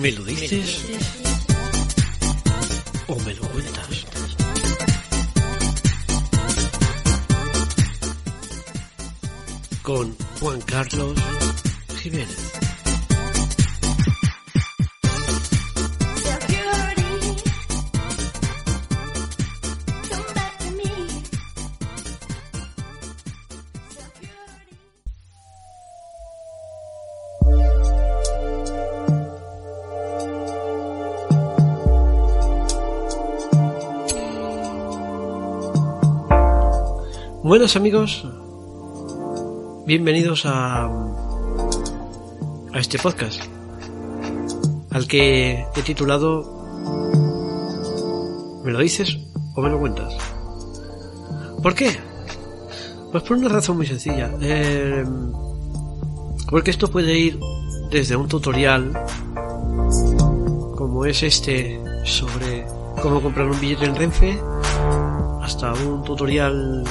¿Me lo dices? ¿O me lo cuentas? Con Juan Carlos Jiménez. Buenos amigos, bienvenidos a, a este podcast, al que he titulado ¿Me lo dices o me lo cuentas? ¿Por qué? Pues por una razón muy sencilla. Eh, porque esto puede ir desde un tutorial como es este sobre cómo comprar un billete en Renfe hasta un tutorial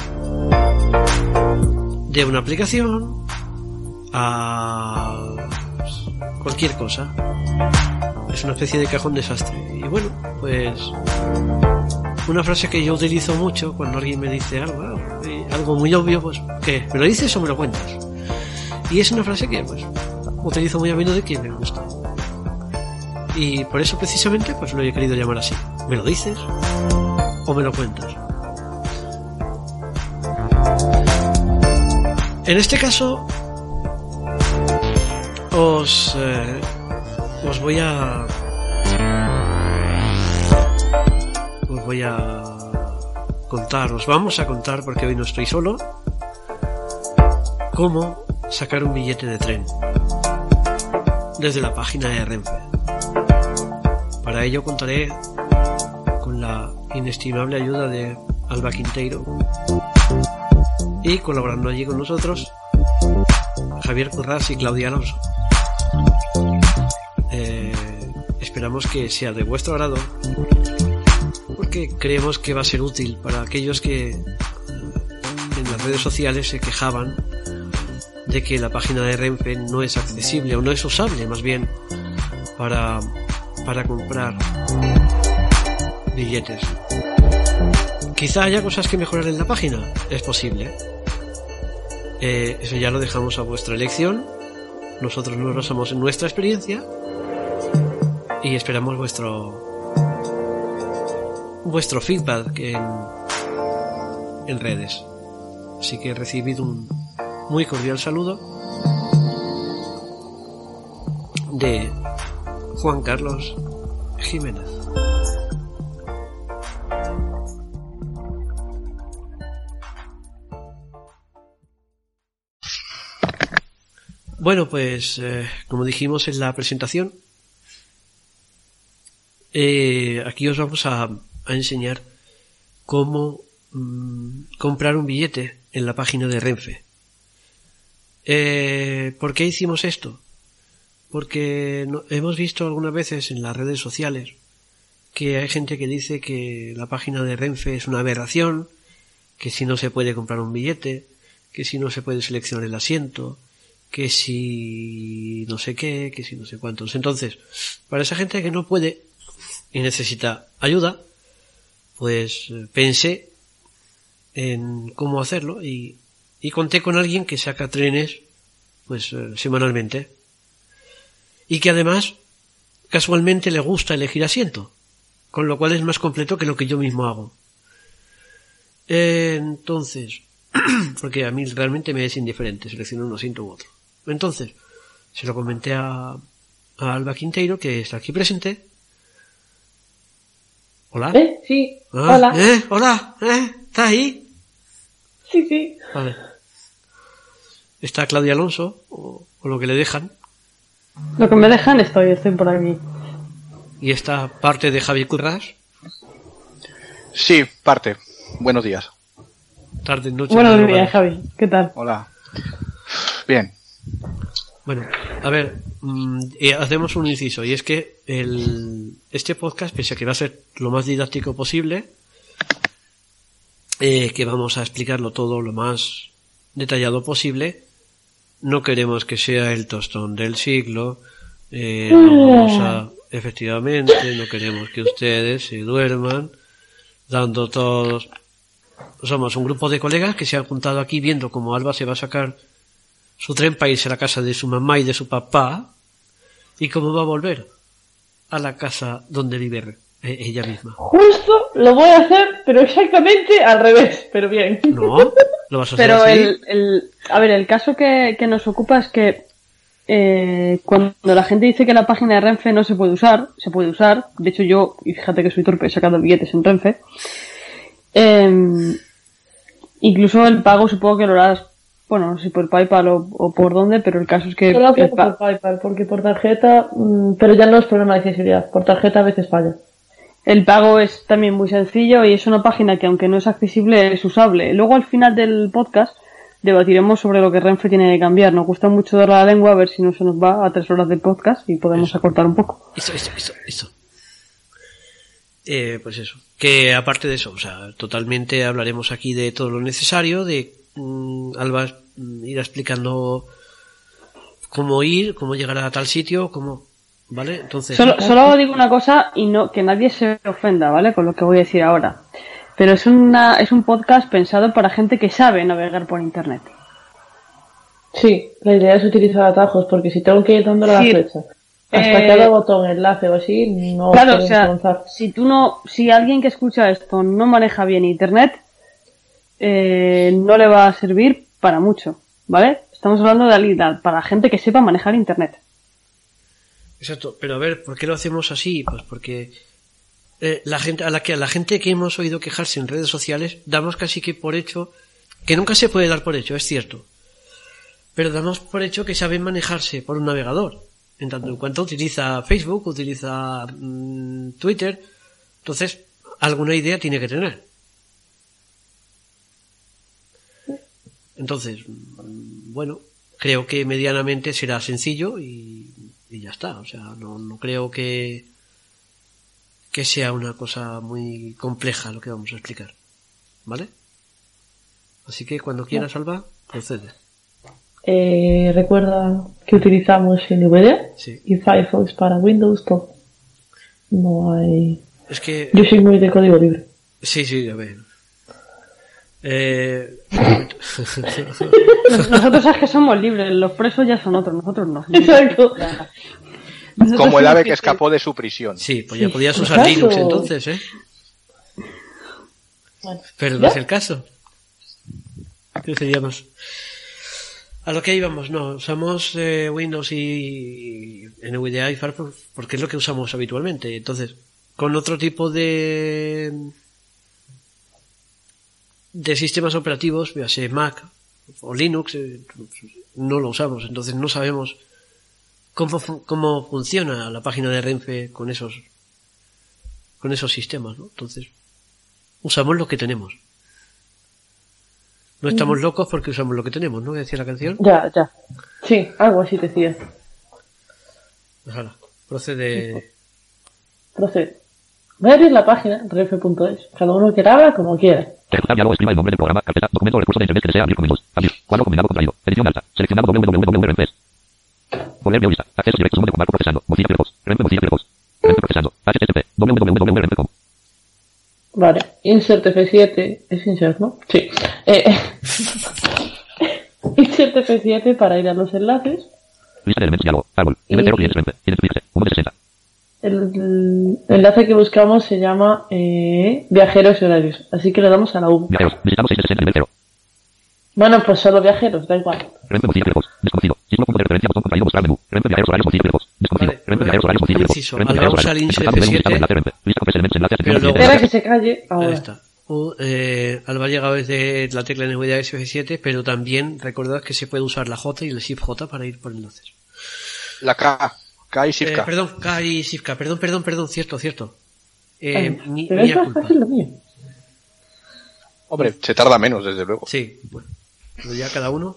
de una aplicación a cualquier cosa. Es una especie de cajón desastre. Y bueno, pues una frase que yo utilizo mucho cuando alguien me dice algo, eh, algo muy obvio, pues que ¿Me lo dices o me lo cuentas? Y es una frase que pues utilizo muy a menudo de que me gusta. Y por eso precisamente pues lo he querido llamar así. ¿Me lo dices o me lo cuentas? En este caso, os, eh, os voy a. Os voy a contar, os vamos a contar, porque hoy no estoy solo, cómo sacar un billete de tren desde la página de Renfe. Para ello contaré con la inestimable ayuda de Alba Quinteiro y colaborando allí con nosotros Javier Curras y Claudia Alonso. Eh, esperamos que sea de vuestro agrado porque creemos que va a ser útil para aquellos que en las redes sociales se quejaban de que la página de Renfe no es accesible o no es usable más bien para, para comprar billetes. Quizá haya cosas que mejorar en la página, es posible. Eh, eso ya lo dejamos a vuestra elección. Nosotros nos basamos en nuestra experiencia y esperamos vuestro vuestro feedback en, en redes. Así que he recibido un muy cordial saludo de Juan Carlos Jiménez. Bueno, pues eh, como dijimos en la presentación, eh, aquí os vamos a, enseñar cómo mm, comprar un billete en la página de Renfe. Eh, ¿Por qué hicimos esto? Porque hemos visto algunas veces en las redes sociales que hay gente que dice que la página de Renfe es una aberración, que si no se puede comprar un billete, que si no se puede seleccionar el asiento, que si no sé qué, que si no sé cuántos. Entonces, para esa gente que no puede y necesita ayuda, pues eh, pensé en cómo hacerlo y, y conté con alguien que saca trenes pues eh, semanalmente y que además casualmente le gusta elegir asiento, con lo cual es más completo que lo que yo mismo hago. entonces, porque a mí realmente me es indiferente seleccionar un asiento u otro. Entonces, se lo comenté a, a Alba Quinteiro, que está aquí presente. Hola. ¿Eh? Sí. Ah, Hola. ¿Eh? Hola. ¿Eh? ¿Estás ahí? Sí, sí. Vale. Está Claudia Alonso, o, o lo que le dejan. Lo que me dejan estoy, estoy por aquí. Y está parte de Javi Curras. Sí, parte. Buenos días. Tarde, noche. Buenos días, Javi. ¿Qué tal? Hola. Bien. Bueno, a ver, mm, hacemos un inciso y es que el, este podcast, pese a que va a ser lo más didáctico posible, eh, que vamos a explicarlo todo lo más detallado posible, no queremos que sea el tostón del siglo, eh, vamos a, Efectivamente, no queremos que ustedes se duerman dando todos... Somos un grupo de colegas que se han juntado aquí viendo cómo Alba se va a sacar su tren para irse a la casa de su mamá y de su papá y cómo va a volver a la casa donde vive eh, ella misma. Justo lo voy a hacer, pero exactamente al revés, pero bien. No, lo vas a hacer Pero así. el, el, a ver, el caso que, que nos ocupa es que eh, cuando la gente dice que la página de Renfe no se puede usar, se puede usar. De hecho, yo, y fíjate que soy torpe, he sacado billetes en Renfe. Eh, incluso el pago supongo que lo harás, bueno, no sé si por PayPal o, o por dónde, pero el caso es que Solo el hago pa- por PayPal, porque por tarjeta, mm, pero ya no es problema de accesibilidad. Por tarjeta a veces falla. El pago es también muy sencillo y es una página que aunque no es accesible es usable. Luego al final del podcast debatiremos sobre lo que Renfe tiene que cambiar. Nos gusta mucho dar la lengua a ver si no se nos va a tres horas de podcast y podemos acortar un poco. Eso, eso, eso, eso. Eh, pues eso. Que aparte de eso, o sea, totalmente hablaremos aquí de todo lo necesario, de Alba mm, irá explicando cómo ir, cómo llegar a tal sitio, cómo, ¿vale? Entonces, Solo, solo digo una cosa y no que nadie se ofenda, ¿vale? Con lo que voy a decir ahora. Pero es una es un podcast pensado para gente que sabe navegar por internet. Sí, la idea es utilizar atajos, porque si tengo que ir dándole a Sí. la flecha hasta Eh, cada botón, enlace o así, no Claro, puedo o sea, avanzar. si tú no, si alguien que escucha esto no maneja bien internet, eh, no le va a servir para mucho, ¿vale? Estamos hablando de habilidad para gente que sepa manejar internet. Exacto, pero a ver, ¿por qué lo hacemos así? Pues porque eh, la gente a la que a la gente que hemos oído quejarse en redes sociales damos casi que por hecho que nunca se puede dar por hecho, es cierto. Pero damos por hecho que saben manejarse por un navegador. En tanto en cuanto utiliza Facebook, utiliza mm, Twitter, entonces alguna idea tiene que tener. Entonces, bueno, creo que medianamente será sencillo y, y ya está. O sea, no, no creo que, que sea una cosa muy compleja lo que vamos a explicar. ¿Vale? Así que cuando quieras, Alba, procede. Eh, recuerda que utilizamos NVIDIA Sí. y Firefox para Windows todo. No hay... Es que... Yo soy muy de código libre. Sí, sí, a ver. Eh... Nos- Nosotros es que somos libres, los presos ya son otros, nosotros no. Exacto. Nosotros Como el ave que que- escapó de su prisión. Sí, pues ya podías usar. Linux entonces, ¿eh? Bueno, Pero no ¿ya? es el caso. ¿Qué sería más? A lo que íbamos, no, usamos eh, Windows y NVIDIA y Firefox porque es lo que usamos habitualmente. Entonces, con otro tipo de de sistemas operativos, véase Mac o Linux, eh, no lo usamos. Entonces no sabemos cómo, cómo funciona la página de Renfe con esos con esos sistemas, ¿no? Entonces, usamos lo que tenemos. No estamos locos porque usamos lo que tenemos, ¿no? Decía la canción. Ya, ya. Sí, algo así decía. Hala, procede. Procede. Voy a abrir la página, refe.es. Cada uno que abra como quiera. Ejecutar diálogo, escriba el nombre del programa, carpeta, documento o recurso de internet que desea abrir con Windows. Abrir. Cuadro combinado contraído. Edición alta. Seleccionado www.renfe. Volver vista. Accesos directos. Nombre comando procesando. Mozilla Firefox. Renfe Mozilla Firefox. Renfe procesando. HTTP. www.renfe.com. Vale. Insert F7. Es insert, ¿no? Sí. Eh, insert F7 para ir a los enlaces. Lista de elementos diálogo. Árbol. 0 clientes Renfe. Identifícese. 1 de 60. El, el enlace que buscamos se llama eh, viajeros y horarios. Así que le damos a la U. Viajeros. Visitamos 6 de 60 nivel 0. Bueno, pues solo viajeros, da igual. Renfe Mozilla Firefox. Desconocido. Símbolo punto de referencia botón contraído mostrar menú. Renfe viajeros horarios Mozilla Firefox. Desconocido. Vale, Renfe viajeros horarios Mozilla Firefox. Renfe viajeros usar horarios. insert Empezar nivel F7. listado de enlace Renfe. Lista con tres elementos enlace Pero asignados luego- Espera clientes. que se calle Ahí ahora. está. U- eh, Alba ha llegado desde la tecla NVIDIA SF7, pero también recordad que se puede usar la J y el Shift J para ir por enlaces. La K. K y Eh, perdón, K y Shift K. Perdón, perdón, perdón, cierto, cierto. Eh, Ay, mi, pero mía es más culpa. fácil lo mío. Hombre, se tarda menos, desde luego. Sí, bueno. Pero ya cada uno.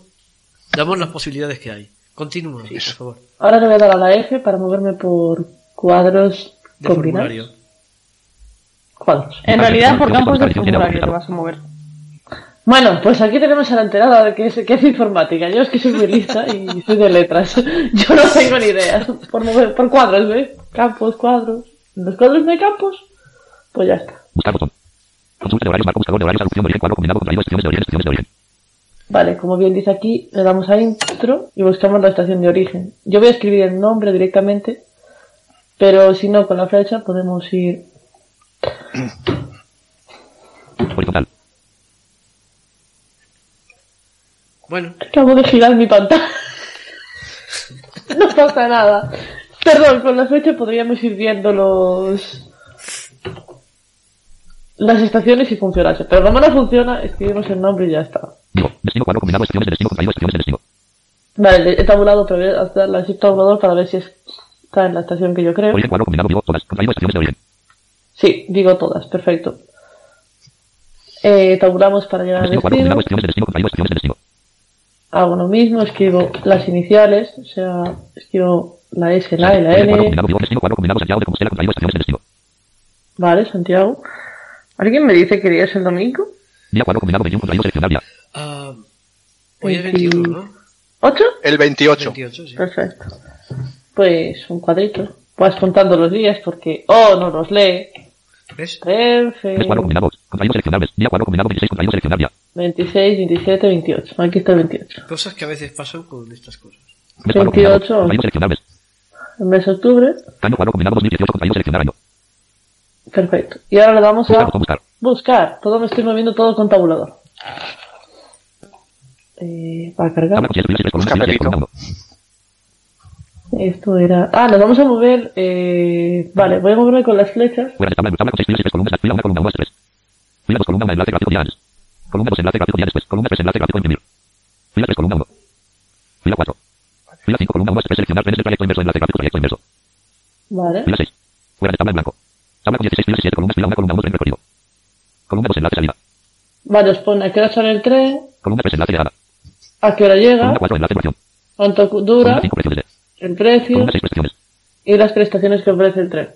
Damos las posibilidades que hay. Continúa, por favor. Ahora le voy a dar a la F para moverme por cuadros De combinados. formulario. Cuadros. En realidad por campos de formulario te vas a mover. Bueno, pues aquí tenemos a la enterada de que es, que es informática. Yo es que soy muy lista y soy de letras. Yo no tengo ni idea. Por, mover, por cuadros, ¿ves? campos, cuadros. En los cuadros no hay campos, pues ya está. Buscar botón. Consulta de horarios, marco buscador de horarios, traducción de origen, cuadro combinado contraído, de origen, de origen. Vale, como bien dice aquí, le damos a intro y buscamos la estación de origen. Yo voy a escribir el nombre directamente, pero si no, con la flecha podemos ir. Horizontal. Bueno, Acabo de girar mi pantalla. no pasa nada. Perdón, con la flecha podríamos ir viendo los. las estaciones y funcionase. Pero como no funciona, escribimos el nombre y ya está. Digo, destino, cuadro combinado, estaciones de destino, contraído, estaciones de destino. Vale, he tabulado, pero voy a hacer la shift tabulador para ver si está en la estación que yo creo. Origen, cuadro combinado, digo, todas, contraído, estaciones de origen. Sí, digo todas, perfecto. Eh, tabulamos para llegar al Destino, cuadro destino. combinado, estaciones de destino, contraído, estaciones de destino. Hago lo mismo, escribo las iniciales, o sea, escribo la S, la E, la N. Vale, Santiago. ¿Alguien me dice que día es el domingo? Día, cuadro combinado, 21, contraído, seleccionar día. ah, hoy es 21, ¿no? ¿Ocho? El 28. 28, sí. Perfecto. Pues un cuadrito. Vas contando los días porque... ¡Oh, no los lee! ¿Ves? Mes. Día, cuadro combinado, 26, contraído, seleccionar día. 26, 27, 28. Aquí está el 28. Cosas que a veces pasan con estas cosas. Mes, cuadro combinado, 28. contraído, seleccionar mes. El mes de octubre. Año, cuadro combinado, 2018, contraído, seleccionar año. Perfecto. Y ahora le damos Buscar, a buscar. buscar. Todo me estoy moviendo todo con tabulador. Eh, para cargar. Con. Esto era... Ah, nos vamos a mover... Eh... Vale, voy a moverme con las flechas. Fuera de tabla, tabla con seis filas y tres columnas, fila una, columna uno, tres. Fila dos, columna una, enlace gráfico día antes. Columna dos, enlace gráfico día después. Columna tres, enlace gráfico imprimir. Fila tres, columna uno. Fila cuatro. Fila cinco, columna uno, tres, seleccionar trenes de trayecto inverso, enlace gráfico, trayecto inverso. Vale. Fila seis. Fuera de tabla en blanco. Tabla con 16 filas y 7 columnas, fila una, columna uno, tren recorrido. Columna dos, enlace salida. Vale, os pone a qué hora sale el tren, Columna tres, enlace llegada. a qué hora llega, Columna cuatro, enlace duración. cuánto cu- Columna dura, cinco, precios de. el precio Columna seis, prestaciones. y las prestaciones que ofrece el tren.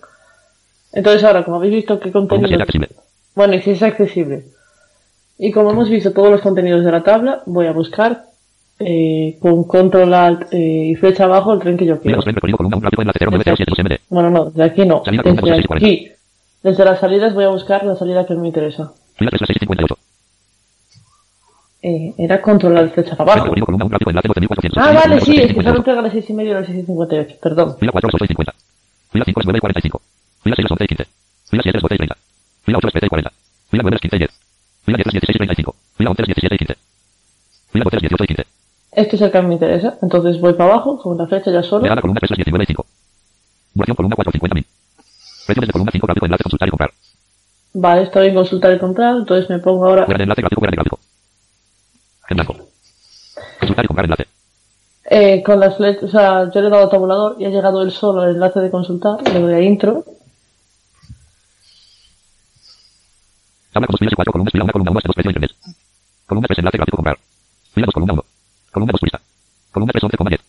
Entonces ahora, como habéis visto qué Columna contenido... siete, accesible. Bueno, y si es accesible. Y como hemos visto todos los contenidos de la tabla, voy a buscar eh, con control alt eh, y flecha abajo el tren que yo quiero. dos, tren recorrido, columna un gráfico, enlace 0907, MD. Bueno, no, de aquí no. Desde 2640. aquí. Desde las salidas voy a buscar la salida que me interesa. Fila tres, las 6 y 58. Eh, era controlar flecha para abajo. recorrido, columna un gráfico, enlace 12400. Ah, vale, sí, es que solo entrega las 6 y media y las 6 y 58. Perdón. Fila 4, las 8 y 50. Fila 5, las 9 y 45. Fila 6, las 11 y 15. Fila 7, las 12 y 30. Fila 8, las 13 y 40. Fila 9, las 15 y 10. Fila 10, las 16 y 35. Fila 11, las 17 y 15. Fila 12, las 18 y 15. Este es el que me interesa. Entonces voy para abajo, con la flecha ya solo. Llegada columna 3, las 19 y 5. Duración columna 4, 50.000. Precio desde columna 5, gráfico, enlace, consultar y comprar. Vale, está bien consultar y comprar. Entonces me pongo ahora. Fuera de enlace, gráfico, fuera de gráfico. En blanco. Consultar y comprar enlace. Eh, con las flechas, o sea, yo le he dado a tabulador y ha llegado él solo al enlace de consultar. Le doy a intro. Tabla con dos filas y cuatro columnas, fila 1, columna 1, hasta 2, precio internet. Columna 3, enlace, gráfico, comprar. Fila 2, columna 1. Columna 2, turista. Columna 3, 11,10.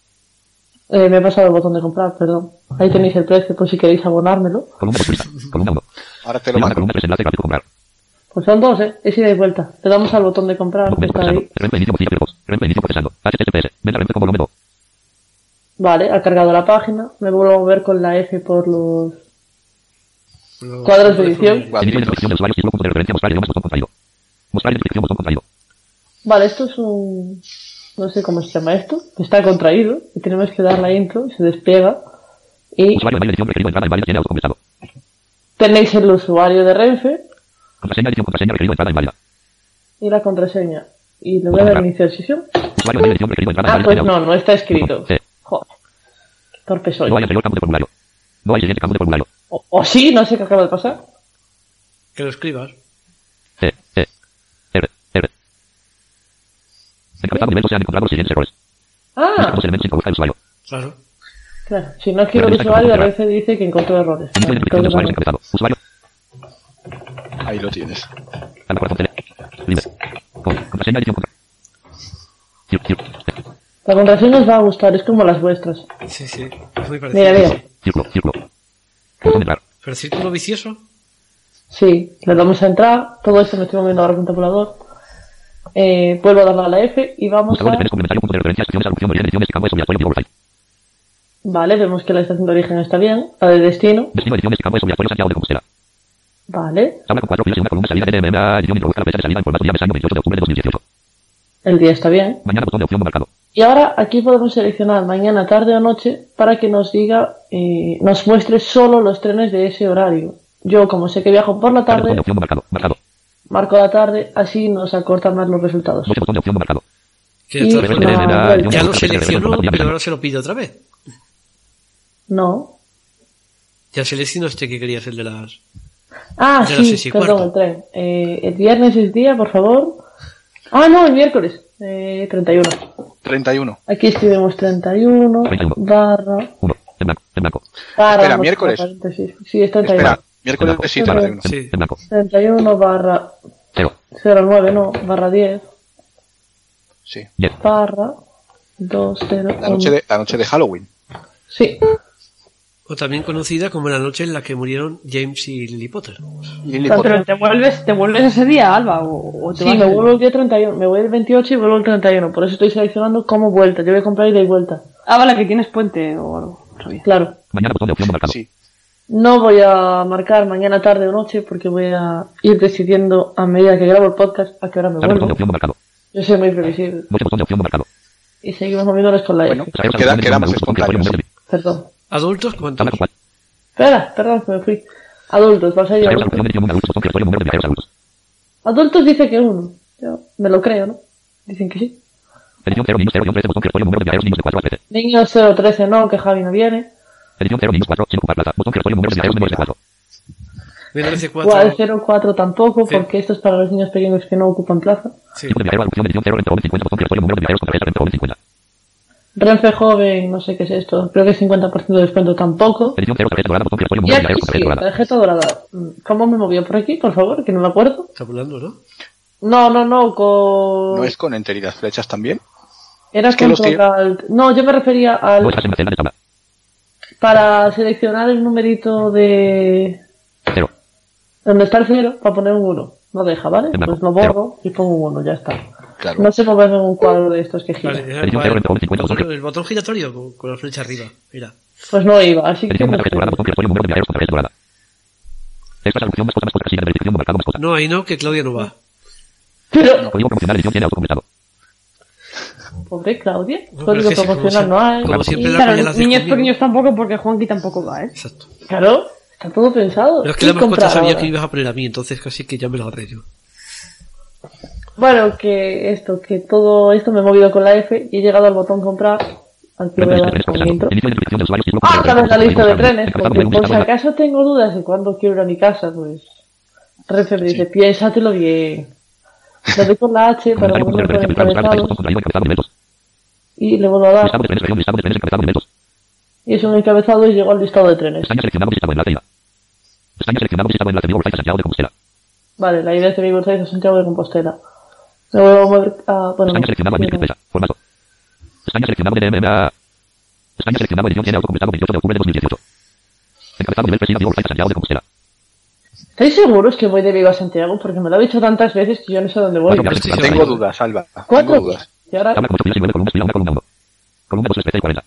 Eh, me he pasado el botón de comprar, perdón. Ahí tenéis el precio por si queréis abonármelo. Columna 2, turista. Columna 1. Ahora te lo Fila 1, mando. columna 3, enlace, gráfico, comprar. Pues son dos, eh. Es ida y vuelta. Le damos al botón de comprar que Documento está procesando. ahí. Renfe inicio bocina Firefox. Renfe inicio procesando. HTTPS. Venta Renfe con volumen 2. Vale, ha cargado la página. Me vuelvo a mover con la F por Los- cuadros de edición. De de. Vale, esto es un... No sé cómo se llama esto. Está contraído. Y tenemos que dar la intro. Se despliega. Y tenéis el usuario de Renfe Contraseña edición contraseña requerido entrada en válida. y la contraseña. Y le voy a dar iniciar sesión. Usuario email edición requerido entrada en Ah, pues no, no está escrito. Joder. Torpe soy. No hay anterior campo de formulario. No hay siguiente campo de formulario. O, o sí, no sé qué acaba de pasar. Que lo escribas. E, E, R, R. Encabezado nivel se han encontrado los siguientes errores. Ah, Los elementos sin buscar el usuario. Claro. claro. Si no quiero el usuario, a veces dice que encontró errores. Inicio de identificación de Entonces, usuario bueno. encabezado. Usuario. Ahí lo tienes. Al corazón tele. Libre. Con. Contraseña. La contraseña os va a gustar, es como las vuestras. Sí, sí. Es muy parecido. Mira, mira. Círculo, círculo. Pero círculo vicioso. Sí, le damos a entrar. Todo esto me estoy moviendo ahora con un tabulador. Eh, vuelvo a darle a la F y vamos a... Vale, vemos que la estación de origen está bien. La de destino. Destino edición de Santiago de Compostela. Vale. Tabla con cuatro filas y una columna salida de MMA, edición introduzca la fecha de salida en formato día mes año 28 de octubre de 2018. El día está bien. Mañana botón de opción marcado. Y ahora aquí podemos seleccionar mañana, tarde o noche para que nos diga, eh, nos muestre solo los trenes de ese horario. Yo, como sé que viajo por la Tarde, de opción marcado. Marcado. marco la tarde, así nos acortan más los resultados. Botón de opción marcado. De Y una ya lo seleccionó, pero ahora se lo pide otra vez. No. Ya seleccionó este que quería hacer de las... Ah, no sí, si perdón, el tren. Eh, el viernes es día, por favor. Ah, no, el miércoles. Eh, 31. 31. Aquí escribimos 31 31. barra... 1. En blanco. En blanco. barra Espera, miércoles. Sí, es 31. Espera, miércoles sí, 31. Sí. En blanco. 31 barra 0. 09, no, barra 10 Sí. 10. barra 20. La noche de, la noche de Halloween. Sí, O también conocida como la noche en la que murieron James y Lily Potter. Lily Pero Potter. te vuelves, te vuelves ese día, Alba, o, o te sí, vas me el- vuelvo el día 31. Me voy el 28 y vuelvo el 31. Por eso estoy seleccionando como vuelta. Yo voy a comprar ida y vuelta. Ah, vale, que tienes puente o algo. sabía. Claro. Mañana botón de opción marcado. Sí. No voy a marcar mañana tarde o noche porque voy a ir decidiendo a medida que grabo el podcast a qué hora me Tarde botón de vuelvo. opción marcado. Yo soy muy previsible. Botón de opción marcado. Y seguimos moviéndonos con la Bueno, F. Traer Queda- quedamos espontáneos. Perdón. ¿Adultos cuántos? Espera, perdón, me fui. Adultos, vas a ir. Adultos. dice que uno. Yo me lo creo, ¿no? Dicen que sí. Edición 0 niños 0 13 botón creatorio número de viajeros niños de 4 a 13. Niños 013 no, que Javi no viene. Edición 0 niños 4 sin ocupar plaza. Botón creatorio número de viajeros menores de 4. Menores de Igual cuatro. 04 tampoco, Sí. porque esto es para los niños pequeños que no ocupan plaza. Sí. Tipo de viajero adopción edición 0 entre 11 50 botón creatorio número de viajeros con tarjeta entre 11 50. Renfe joven, no sé qué es esto. Creo que es 50% de descuento tampoco. Edición 0 tarjeta dorada botón creatorio Y aquí sí, tarjeta dorada. ¿Cómo me movió por aquí, por favor? Que no me acuerdo. Está volando, ¿no? No, no, no, con... ¿No es con enter y las flechas también? Era es que los control alt. No, yo me refería al... Para seleccionar el numerito de... 0. Donde está el cero, para poner un 1. No deja, ¿vale? Pues lo borro y pongo un 1, ya está. Claro. No sé mover en un cuadro de estos que gira. Vale, era Edición igual. cero entre 11 y 50 botón- botón. el botón giratorio con, con la flecha arriba. Mira. Pues no iba, así que... No una tarjeta sé. dorada botón creatorio número de viajeros con tarjeta dorada. Esta es la opción mascota mascota casilla de verificación no marcado mascota. No, ahí no, que Claudia no va. Pero, Código promocional edición tiene autocompletado. pobre Claudia, No, código es que sí, como promocional no hay. siempre- como siempre la Claro, niños pequeños tampoco, porque Juanqui tampoco va, ¿eh? Exacto. Claro, está todo pensado. Pero es que ¿Qué la mascota sabía ahora? que ibas a poner a mí, entonces casi que ya me lo ahorré yo. Bueno, que esto, que todo esto me he movido con la F y he llegado al botón comprar. Al que voy a dar con intro. Ah, vez la lista de trenes, porque por si acaso tengo dudas de cuándo quiero ir a mi casa, pues. Renfe dice, piénsatelo bien. Le doy con la H para volver con el referencia, claro, encabezado texto, contraído, encabezado de eventos. y le vuelvo a dar. Y es un encabezado y llego al listado de trenes. Vale, la idea es de mi bolsa a Santiago de Compostela. Me vuelvo a mover a. Bueno, España no, seleccionado, admitir fecha, formato. España seleccionado, NMMA. España seleccionado, edición tiene autocompletado 28 de octubre de 2018. Encabezado nivel Presida, Santiago de Compostela. ¿Estáis seguros que voy de Vigo a Santiago? Porque me lo ha dicho tantas veces que yo no sé dónde voy. Sí. Tengo dudas, Alba. Cuatro. dudas. Y ahora Tabla con 8 filas y 9 columnas, fila 1, columna 1. Columna 2, 3 y 40.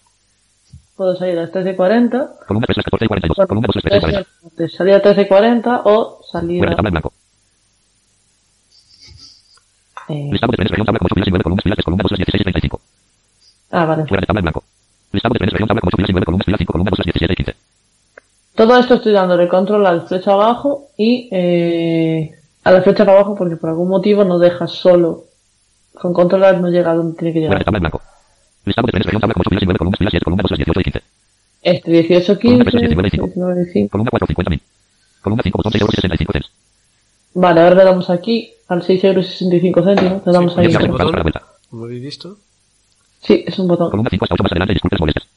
puedo salir a las 13.40. Columna 3, 14 y 42. Bueno, Columna 2, 3 y 40. de salir a 13.40 o salir Fuera de a... tabla en blanco. Eh, Listado de trenes, región, tabla con 8 filas y 9 columnas, fila 3, columna 2, 16 y 35. Ah, vale. Fuera de tabla en blanco. Listado de trenes, región, tabla con 8 filas y 9 columnas, fila 5, columna 2, 17 y 15. Todo esto estoy dándole control a la flecha abajo y eh, a la flecha para abajo porque por algún motivo no deja solo. Con controlar no llega a donde tiene que Fuera de llegar. tabla en blanco. Listado de trenes, región, tabla con 8 filas y 9 columnas, fila 7, columna 2, 18 y 15. Este 18, Columna 15, 19, 19, 5. Columna 4, 50.000. Columna 5, botón 6 euros 65 cents. Vale, ahora le damos aquí al 6 euros 65 céntimos. Le damos Sí, ahí. por botón. para la vuelta. Como habéis visto. Sí, es un botón. Columna 5 hasta 8 más adelante, disculpas molestas.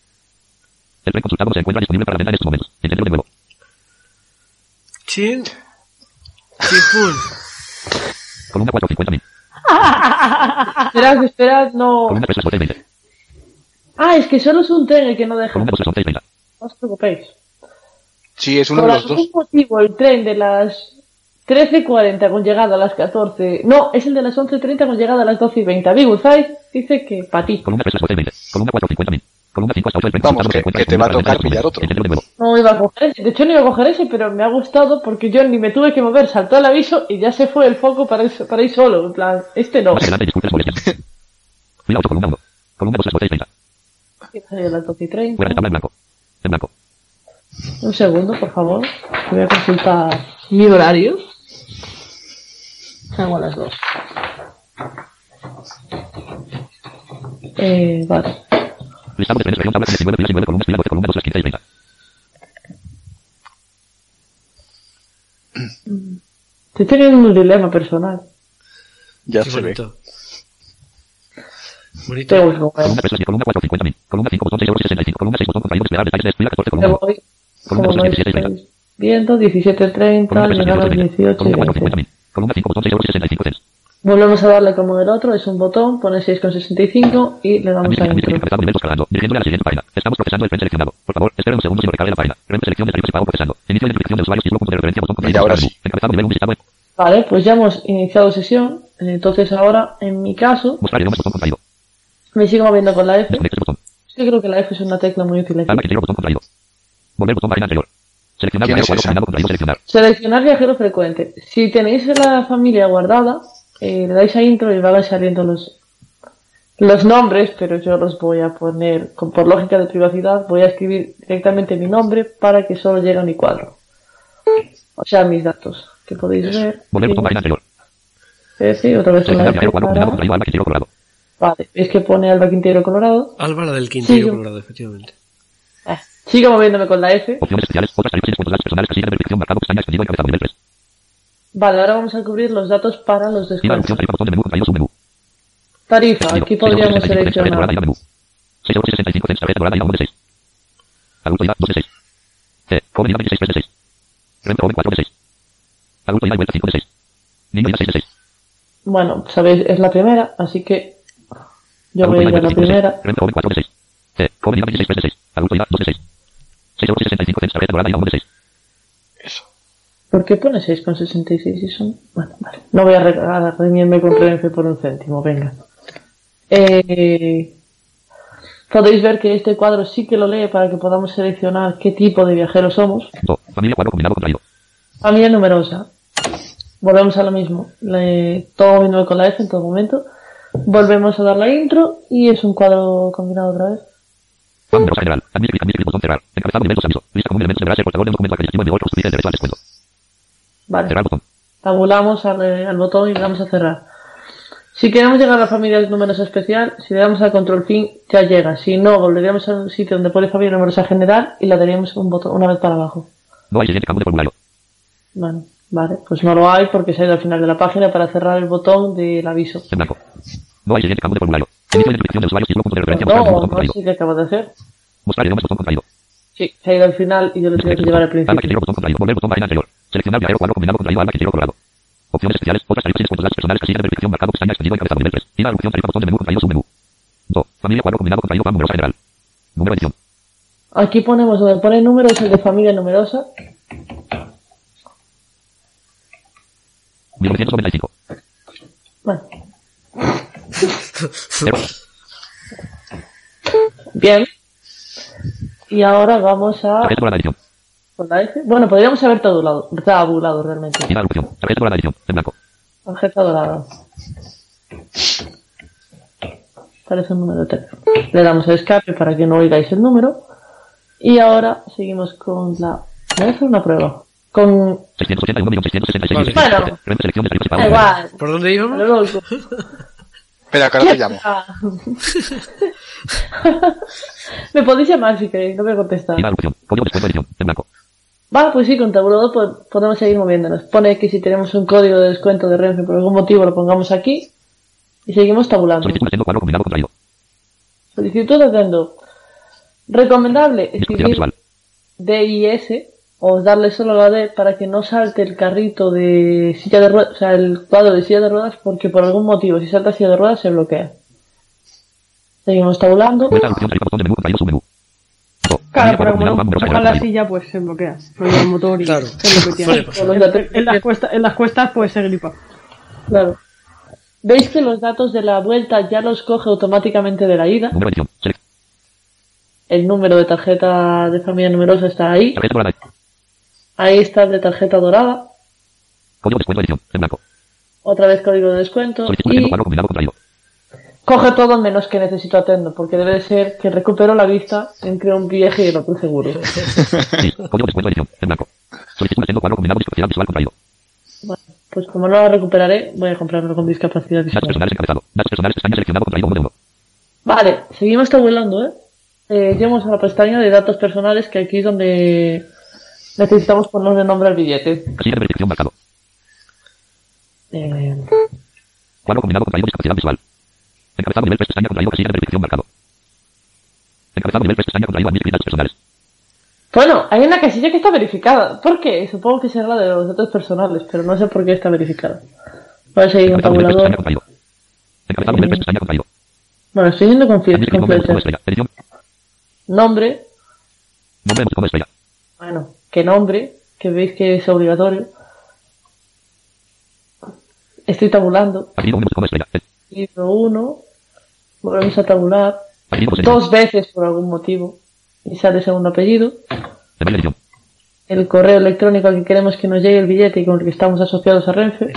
El tren consultado se encuentra disponible para venta en estos momentos. De nuevo. Chin. Columna 4, 50.000. Esperad, esperad, no. Columna 3, las 12 y 20. Ah, es que solo es un tren el que no deja. Columna 2, las 11 y 30. No os preocupéis. Sí, es uno Por de los algún dos. motivo, el tren de las 13.40 con llegada a las 14... No, es el de las 11.30 con llegada a las 12.20. Big Uzai dice que para ti. Columna 3, las 12 y 20. Columna 4, 50.000. Columna 5 hasta 8 del frente. Vamos, que- que te va a tocar pillar otro. No iba a coger ese. De hecho, no iba a coger ese, pero me ha gustado porque yo ni me tuve que mover. Saltó el aviso y ya se fue el foco para ir, para ir solo. En plan, este no. Más adelante, disculpe las molestias. Fila 8, columna 1. Columna 2, las 12 y 30. Salió las 12 y 30. Fuera de tabla en blanco. En blanco. Un segundo, por favor. Voy a consultar mi horario. Hago a las 2. Eh, vale. Listado de trenes, región, tabla 39, filas y 9 columnas, fila 12, columna 2, las 15 y 30. Estoy teniendo un dilema personal. Ya Qué se ve. bonito. Bonito. Tengo que comer. Columna 3, las 10, columna 4, 50 mil. Columna 5, botón 6 euros y 65. Columna 6, botón contraído, desplegar detalles de fila 14, Me columna 1. voy. Columna Como 2, no 17 y 30. estáis viendo, 17.30, Columna 3, llegar a las 18 18 y Columna 4, 50 20. Mil. Columna 5, botón 6 euros y 65 cents. Volvemos a darle como en el otro, es un botón, pone 6,65 y le damos a intro. Estamos procesando el frente seleccionado. Por favor, y no recargue la página. Renfe selección de tarifas y pago procesando. Inicio de de usuarios, título, punto de referencia, botón Mira, ahora sí. Encabezado nivel 1 visitado. Vale, pues ya hemos iniciado sesión. Entonces ahora, en mi caso, Mostrar idiomas, botón contraído. me sigo moviendo con la F. Desconecte botón. Es que creo que la F es una tecla muy útil aquí. Que botón contraído. Volver botón página anterior. Seleccionar ¿Quién viajero seleccionar. Seleccionar frecuente. Si tenéis la familia guardada, eh, le dais a intro y van saliendo los, los nombres, pero yo los voy a poner, con, por lógica de privacidad, voy a escribir directamente mi nombre para que solo llegue a mi cuadro. O sea, mis datos, que podéis ver. Volver Sí, botón página anterior. sí, otra vez la. Vale, es que pone Alba Quintero Colorado. Álvaro del Quintero Sí, Colorado, efectivamente. Sigo moviéndome con la F. Opciones especiales, otras personales, casilla de verificación marcado pestaña extendido encabezado nivel 3. Vale, ahora vamos a cubrir los datos para los opción tarifa aquí podríamos Seis euros y 65 cents, tarjeta dorada, seleccionar. ir a menú. 6 euros y 65 cents, tarjeta dorada, ir a uno de 6. Adulto IVA, 2 de 6. C, joven IVA 26, 3 de 6. Renta joven 4 de 6. Adulto IVA y vuelta 5 de 6. Niño IVA 6 de 6. Bueno, sabéis, es la primera, así que yo voy a ir a la primera. Renta joven 4 de 6. C, joven IVA 26, 3 de 6. Adulto IVA 2 de 6. Eso. ¿Por qué pone 6,66 si son...? Bueno, vale. No voy a regalar, a reñirme con Renfe por un céntimo, venga. Eh, podéis ver que este cuadro sí que lo lee para que podamos seleccionar qué tipo de viajeros somos. 2. Familia cuadro combinado contraído. Familia numerosa. Volvemos a lo mismo. Le, todo moviéndome con la F en todo momento. Volvemos a dar la intro y es un cuadro combinado otra vez. Numerosa general. Admite clic, admite clic, botón cerrar. Encabezado 2 aviso. Lista común elementos deberá ser portador de un documento acreditativo en vigor que justifique el derecho al descuento. Vale. Cerrar botón. tabulamos al, al botón y le damos a cerrar. Si queremos llegar a la familia de números especial, si le damos al control fin, ya llega. Si no, volveríamos a un sitio donde pone familia numerosa general y le daríamos un botón una vez para abajo. No hay siguiente campo de formulario. Bueno, vale, pues no lo hay porque se ha ido al final de la página para cerrar el botón del aviso. En blanco. No hay siguiente campo de formulario. Inicio de identificación de usuarios, título, punto de referencia, mostrar No, botón no contraído. sé qué acabo de hacer. Mostrar idiomas, botón contraído. Sí, se ha ido al final y yo lo tengo que llevar al Alma principio. que botón contraído. Volver botón página anterior. Seleccionar viajero cuadro combinado contraído alma que colorado. Opciones especiales, otras tarifas y descuentos datos personales, casilla de verificación marcado pestaña extendido encabezado nivel 3. Ir a la opción tarifa botón de menú contraído submenú. 2. Familia cuadro combinado contraído GAM numerosa general. Número edición. Aquí ponemos donde pone número es el de familia numerosa. 1995. Bueno. Bien. Y ahora vamos a la F. Bueno, podríamos haber tabulado, tabulado realmente. Tarjeta dorada edición. En blanco. Tarjeta dorada. Parece un número de teléfono. Le damos a escape para que no oigáis el número. Y ahora seguimos con la... Voy a hacer una prueba. Con... 681.666.000. Bueno. Renfe selección de tarifas y pago. Da igual. ¿Por dónde íbamos? Espera, que ahora te llamo. Me podéis llamar si queréis, no voy a contestar. Ir a la opción. Código descuento edición. En blanco. Vale, pues sí, con tabulador po- podemos seguir moviéndonos. Pone que si tenemos un código de descuento de Renfe por algún motivo lo pongamos aquí y seguimos tabulando. Solicitud de. Recomendable escribir. DIS o darle solo la D para que no salte el carrito de silla de ruedas, o sea, el cuadro de silla de ruedas, porque por algún motivo, si salta silla de ruedas, se bloquea. Seguimos tabulando. Vuelta a la opción tarifa botón de menú contraído submenú. 2. Claro, pero como no general. la silla, pues se bloquea. Porque el motor y Claro. es lo que tiene. Suele pasar. Los datos- En, en las cuestas, en las cuestas, pues se gripa. Claro. ¿Veis que los datos de la vuelta ya los coge automáticamente de la ida? El número de tarjeta de familia numerosa está ahí. Ahí está el de tarjeta dorada. Código descuento edición. En blanco. Otra vez código de descuento. Solicitud de Y cuadro combinado contraído. coge todo menos que necesito atendo, porque debe de ser que recupero la vista entre un viaje y el otro seguro. Sí. Código descuento edición. En blanco. Solicitud de cuadro combinado discapacidad visual contraído. Bueno, pues como no la recuperaré, voy a comprarlo con discapacidad Datos visual. personales encabezado. Datos personales pestaña seleccionado contraído uno de uno. Vale, seguimos tabulando, ¿eh? eh llegamos a la pestaña de datos personales, que aquí es donde necesitamos ponerle nombre al billete. Casilla de verificación marcado. Eh, Cuadro combinado contraído discapacidad visual. Encabezado nivel 3 pestaña contraído casilla de verificación marcado. Encabezado nivel 3 pestaña contraído datos personales. Bueno, hay una casilla que está verificada. ¿Por qué? Supongo que será la de los datos personales, pero no sé por qué está verificada. Voy a seguir un Encabezado nivel 3 tabulador. pestaña contraído. Encabezado nivel 3 pestaña contraído. Bueno, estoy yendo con, nombre. Nombre, bueno, que nombre, que veis que es obligatorio. Estoy tabulando. Libro 1. Volvemos a tabular. Dos veces por algún motivo. Y sale segundo apellido. El correo electrónico al que queremos que nos llegue el billete y con el que estamos asociados a Renfe.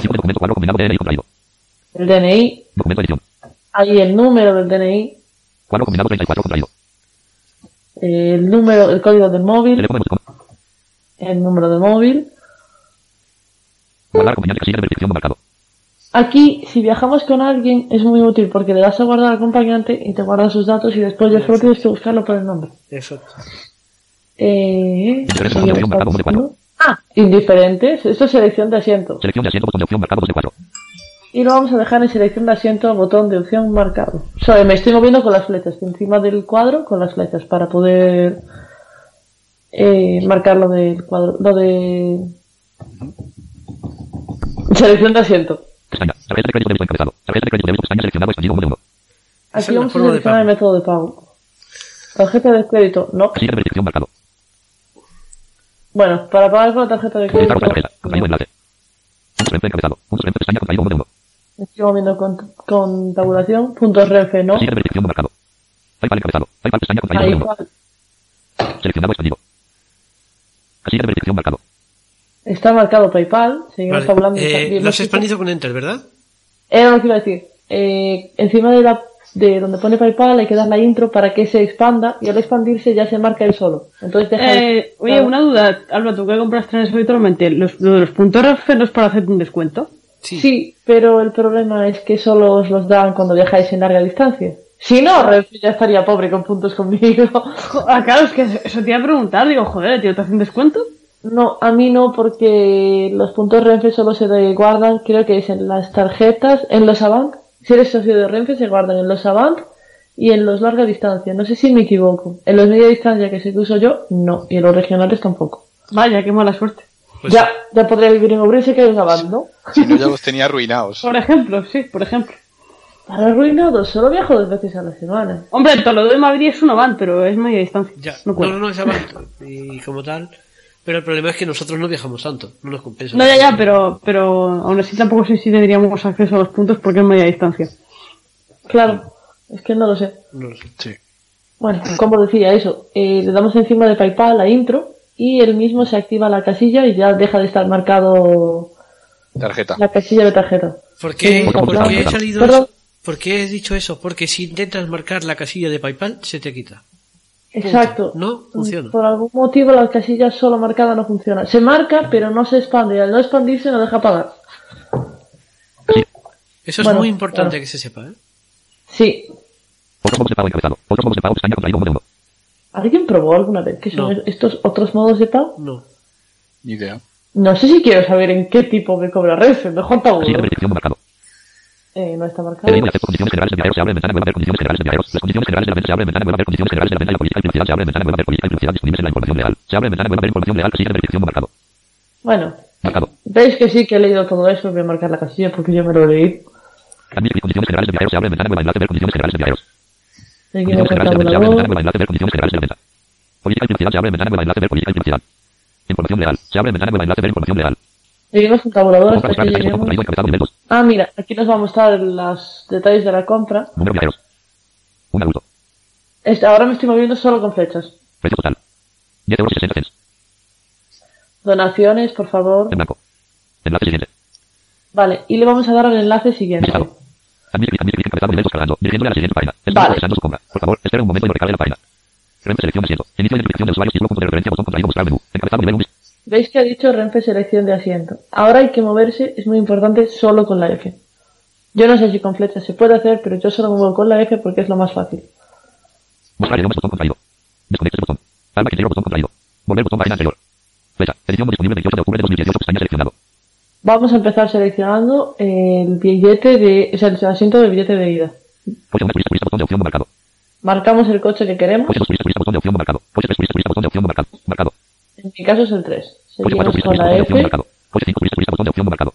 El DNI. Ahí el número del DNI. Cuadro combinado 34 contraído. El número, el código del móvil. El número de móvil. Guardar acompañante casilla de verificación marcado. Aquí, si viajamos con alguien, es muy útil porque le das a guardar al acompañante y te guarda sus datos y después ya solo tienes que buscarlo por el nombre. Exacto. Eh. Ah, indiferentes. Esto es selección de asiento. Selección de asiento botón de opción marcado 2 de 4. Y lo vamos a dejar en selección de asiento, botón de opción marcado. O sea, me estoy moviendo con las flechas, encima del cuadro con las flechas para poder eh, marcar lo del cuadro, lo de selección de asiento. Tarjeta de crédito débito encabezado. Tarjeta de crédito pestaña seleccionado expandido 1 de 1. Esa Aquí vamos a seleccionar el método de pago. Tarjeta de crédito, no. Casilla de verificación marcado. Bueno, para pagar con la tarjeta de crédito, Utilizar otra tarjeta. Contraído no. enlace. Puntos Renfe encabezado. Puntos Renfe pestaña contraído 1 de 1. me estoy moviendo con, con tabulación, puntos renfe, no. Casilla de verificación marcado. PayPal encabezado. PayPal pestaña contraído 1 Ahí de 1. cual. Seleccionado expandido. Casilla de verificación marcado. Está marcado PayPal, seguimos Vale. tabulando. Eh, lo has expandido con Enter, ¿verdad? Era lo que iba a decir. Eh, encima de la de donde pone PayPal hay que dar la intro para que se expanda y al expandirse ya se marca él solo. Entonces deja de- Eh, oye, una duda, Alba, tú que compras trenes habitualmente, ¿los, los puntos RF no es para hacer un descuento? Sí. Sí, pero el problema es que solo os los dan cuando viajáis en larga distancia. Si no, Renfe ya estaría pobre con puntos conmigo. Ah, claro, es que eso te iba a preguntar, digo, joder, tío, ¿te hacen descuento? No, a mí no, porque los puntos Renfe solo se guardan, creo que es en las tarjetas, en los Avant. Si eres socio de Renfe, se guardan en los Avant y en los larga distancia. No sé si me equivoco. En los media distancia que sé que uso yo, no. Y en los regionales tampoco. Vaya, qué mala suerte. Pues ya, ya podría vivir en Ourense que hay un Avant, ¿no? Si no, ya los tenía arruinados. Por ejemplo, sí, por ejemplo. Para arruinados, solo viajo dos veces a la semana. Hombre, Toledo de Madrid es una van, pero es media distancia. Ya. No No, no, no, es abasto. Y como tal. Pero el problema es que nosotros no viajamos tanto. No nos compensa. No, ya, ya, pero, pero aún así tampoco sé si tendríamos acceso a los puntos porque es media distancia. Claro, es que no lo sé. No lo sé. Sí. Bueno, como decía eso, eh, le damos encima de PayPal la intro y él mismo se activa la casilla y ya deja de estar marcado Tarjeta. la casilla de tarjeta. ¿Por qué, Sí, por qué he salido Perdón. ¿Por qué he dicho eso? Porque si intentas marcar la casilla de PayPal, se te quita. Exacto. No funciona. Por algún motivo la casilla solo marcada no funciona. Se marca, pero no se expande y al no expandirse no deja pagar. Eso es Bueno, muy importante que se sepa, ¿eh? Sí. Otros modos de pago encabezado. Otros modos de pago pestaña contraído 1 de 1. ¿Alguien probó alguna vez qué son No. estos otros modos de pago? No. Ni idea. No sé si quiero saber en qué tipo me cobra Renfe. Mejor Casilla de marcado. Eh, no está marcado. De acceso condiciones generales de viajeros. Se abre ventana nueva ver condiciones generales de viajeros. Las condiciones generales de la venta se abre ventana nueva ver condiciones generales de la venta y la política y publicidad. Se abre ventana nueva ver política y publicidad disponibles en la información legal. Se abre ventana nueva ver información legal. Casilla de verificación marcado. Bueno, Marcado. veis que sí que he leído todo eso. Voy a marcar la casilla porque yo me lo leí. Admitir condiciones generales de viajeros. Se abre ventana nueva enlace ver condiciones generales de viajeros. Seguimos Condiciones con generales de venta. Se abre ventana tabulador. nueva enlace ver condiciones generales de venta. Política y publicidad. Se abre ventana nueva enlace ver política y publicidad. Información legal. Se abre ventana nueva enlace ver información legal. Seguimos con tabulador Compra hasta que comprar detalles lleguemos. contraído encabezado nivel 2. Ah, mira, aquí nos va a mostrar los detalles de la compra. Número. Un adulto. Este, ahora me estoy moviendo solo con flechas. Precio total. 10 euros y 60 cents. Donaciones, por favor. En blanco. Enlace siguiente. Vale, y le vamos a dar al enlace siguiente. Listado. Admite clic, admite clic, encabezado nivel escalando. Dirigiéndole a la siguiente página. Está Vale. procesando su compra. Por favor, espera un momento y no recargue la página. Selección de asiento. Inicio de identificación de usuario, título, punto de referencia, botón contraído, mostrar menú. Encabezado nivel 1. ¿Veis que ha dicho Renfe selección de asiento? Ahora hay que moverse, es muy importante, solo con la F. Yo no sé si con flechas se puede hacer, pero yo solo me muevo con la F porque es lo más fácil. Mostrar idiomas, botón contraído. Desconecte botón. Palma interior, botón contraído. Volver, botón página anterior. Fecha. Edición disponible 28 de octubre de 2018, pestaña seleccionado. Vamos a empezar seleccionando el billete de, o sea, el asiento del billete de ida. Coche 1 turista, turista, botón de opción marcado. Marcamos el coche que queremos. Coche 2 turista, turista, botón de opción marcado. Coche 3 turista, turista, botón de opción marcado. Marcado. En mi caso es el 3. Coche 4 Seguimos turista, con turista, la botón de opción no F. marcado. Coche 5 turista, turista, botón de opción no marcado.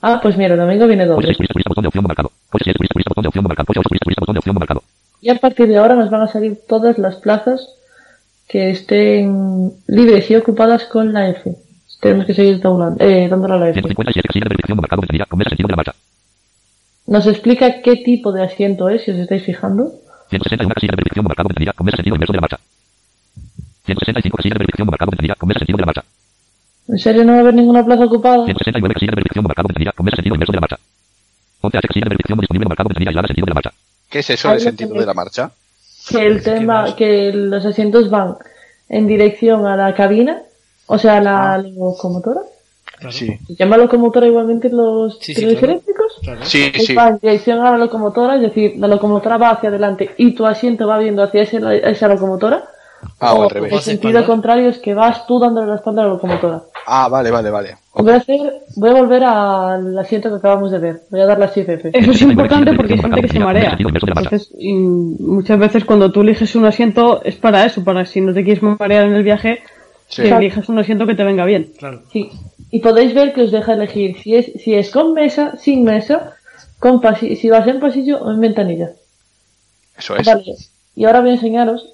Ah, pues mira, el domingo viene doble. 6 turista, turista, botón de opción no marcado. Coche 7 turista, turista, botón de opción no marcado. Coche 8 turista, turista, botón de opción no marcado. Y a partir de ahora nos van a salir todas las plazas que estén libres y ocupadas con la F. Tenemos que seguir taulando- eh, dándole a la F. 157 casillas de verificación no marcado ventanilla con mesa sentido de la marcha. Nos explica qué tipo de asiento es, si os estáis fijando. 161 casillas de verificación marcado ventanilla con mesa sentido inverso de la marcha. 165 casillas de verificación marcado ventanilla con mesa sentido de la marcha. ¿En serio no va a haber ninguna plaza ocupada? 169 casillas de verificación marcado ventanilla con mesa sentido inverso de la marcha. 11 H casillas de verificación disponible marcado ventanilla aislada sentido de la marcha. ¿Qué es eso de sentido de la marcha? Que el tema, que los asientos van en dirección a la cabina, o sea, a la locomotora. Claro. Sí, ¿Se llama locomotora igualmente los Sí, sí, trenes claro. eléctricos? Claro. sí, Pues sí. Va en dirección a la locomotora, es decir, la locomotora va hacia adelante y tu asiento va viendo hacia ese- esa locomotora. Ah, o al el revés. Hace sentido contrario es que vas tú dándole la espalda a la locomotora. Ah, vale, vale, vale. Voy a hacer, voy a volver al asiento que acabamos de ver. Voy a dar la shift F. Eso es importante porque hay gente que se marea. Entonces, y muchas veces cuando tú eliges un asiento es para eso, para si no te quieres marear en el viaje, Sí. que elijas un asiento que te venga bien. Claro. Sí. Y podéis ver que os deja elegir si es, si es con mesa, sin mesa, con pasi- si vas en pasillo o en ventanilla. Eso es. Vale. Y ahora voy a enseñaros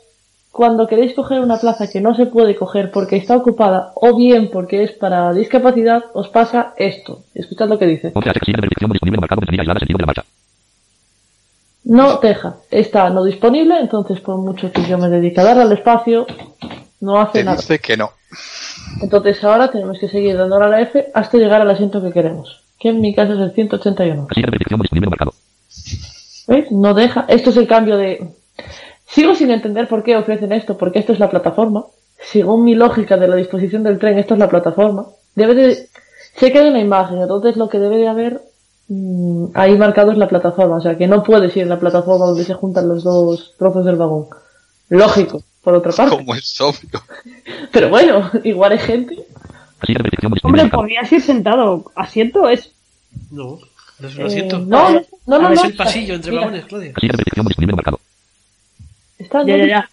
cuando queréis coger una plaza que no se puede coger porque está ocupada o bien porque es para discapacidad, os pasa esto. Escuchad lo que dice. 11 H casillas de verificación no deja. Está no disponible, entonces por mucho que yo me dedique a darle al espacio, no hace Te nada. dice que no. Entonces ahora tenemos que seguir dándole a la F hasta llegar al asiento que queremos. Que en mi caso es el 181. Casilla de verificación no disponible no marcado. ¿Veis? No deja. Esto es el cambio de... Sigo sin entender por qué ofrecen esto, porque esto es la plataforma. Según mi lógica de la disposición del tren, esto es la plataforma. Debe de... Sé que hay una imagen, entonces lo que debe de haber mm, ahí marcado es la plataforma. O sea, que no puedes ir en la plataforma donde se juntan los dos trozos del vagón. Lógico, por otra parte. Como es obvio. Pero bueno, igual hay gente. Hombre, podrías ir sentado. Asiento es. No, no es un Eh, asiento. no, no, no, no, Ah, es no. el pasillo entre Mira, vagones, Claudia. Casilla de verificación no disponible no marcado. Está Ya, ya, ya.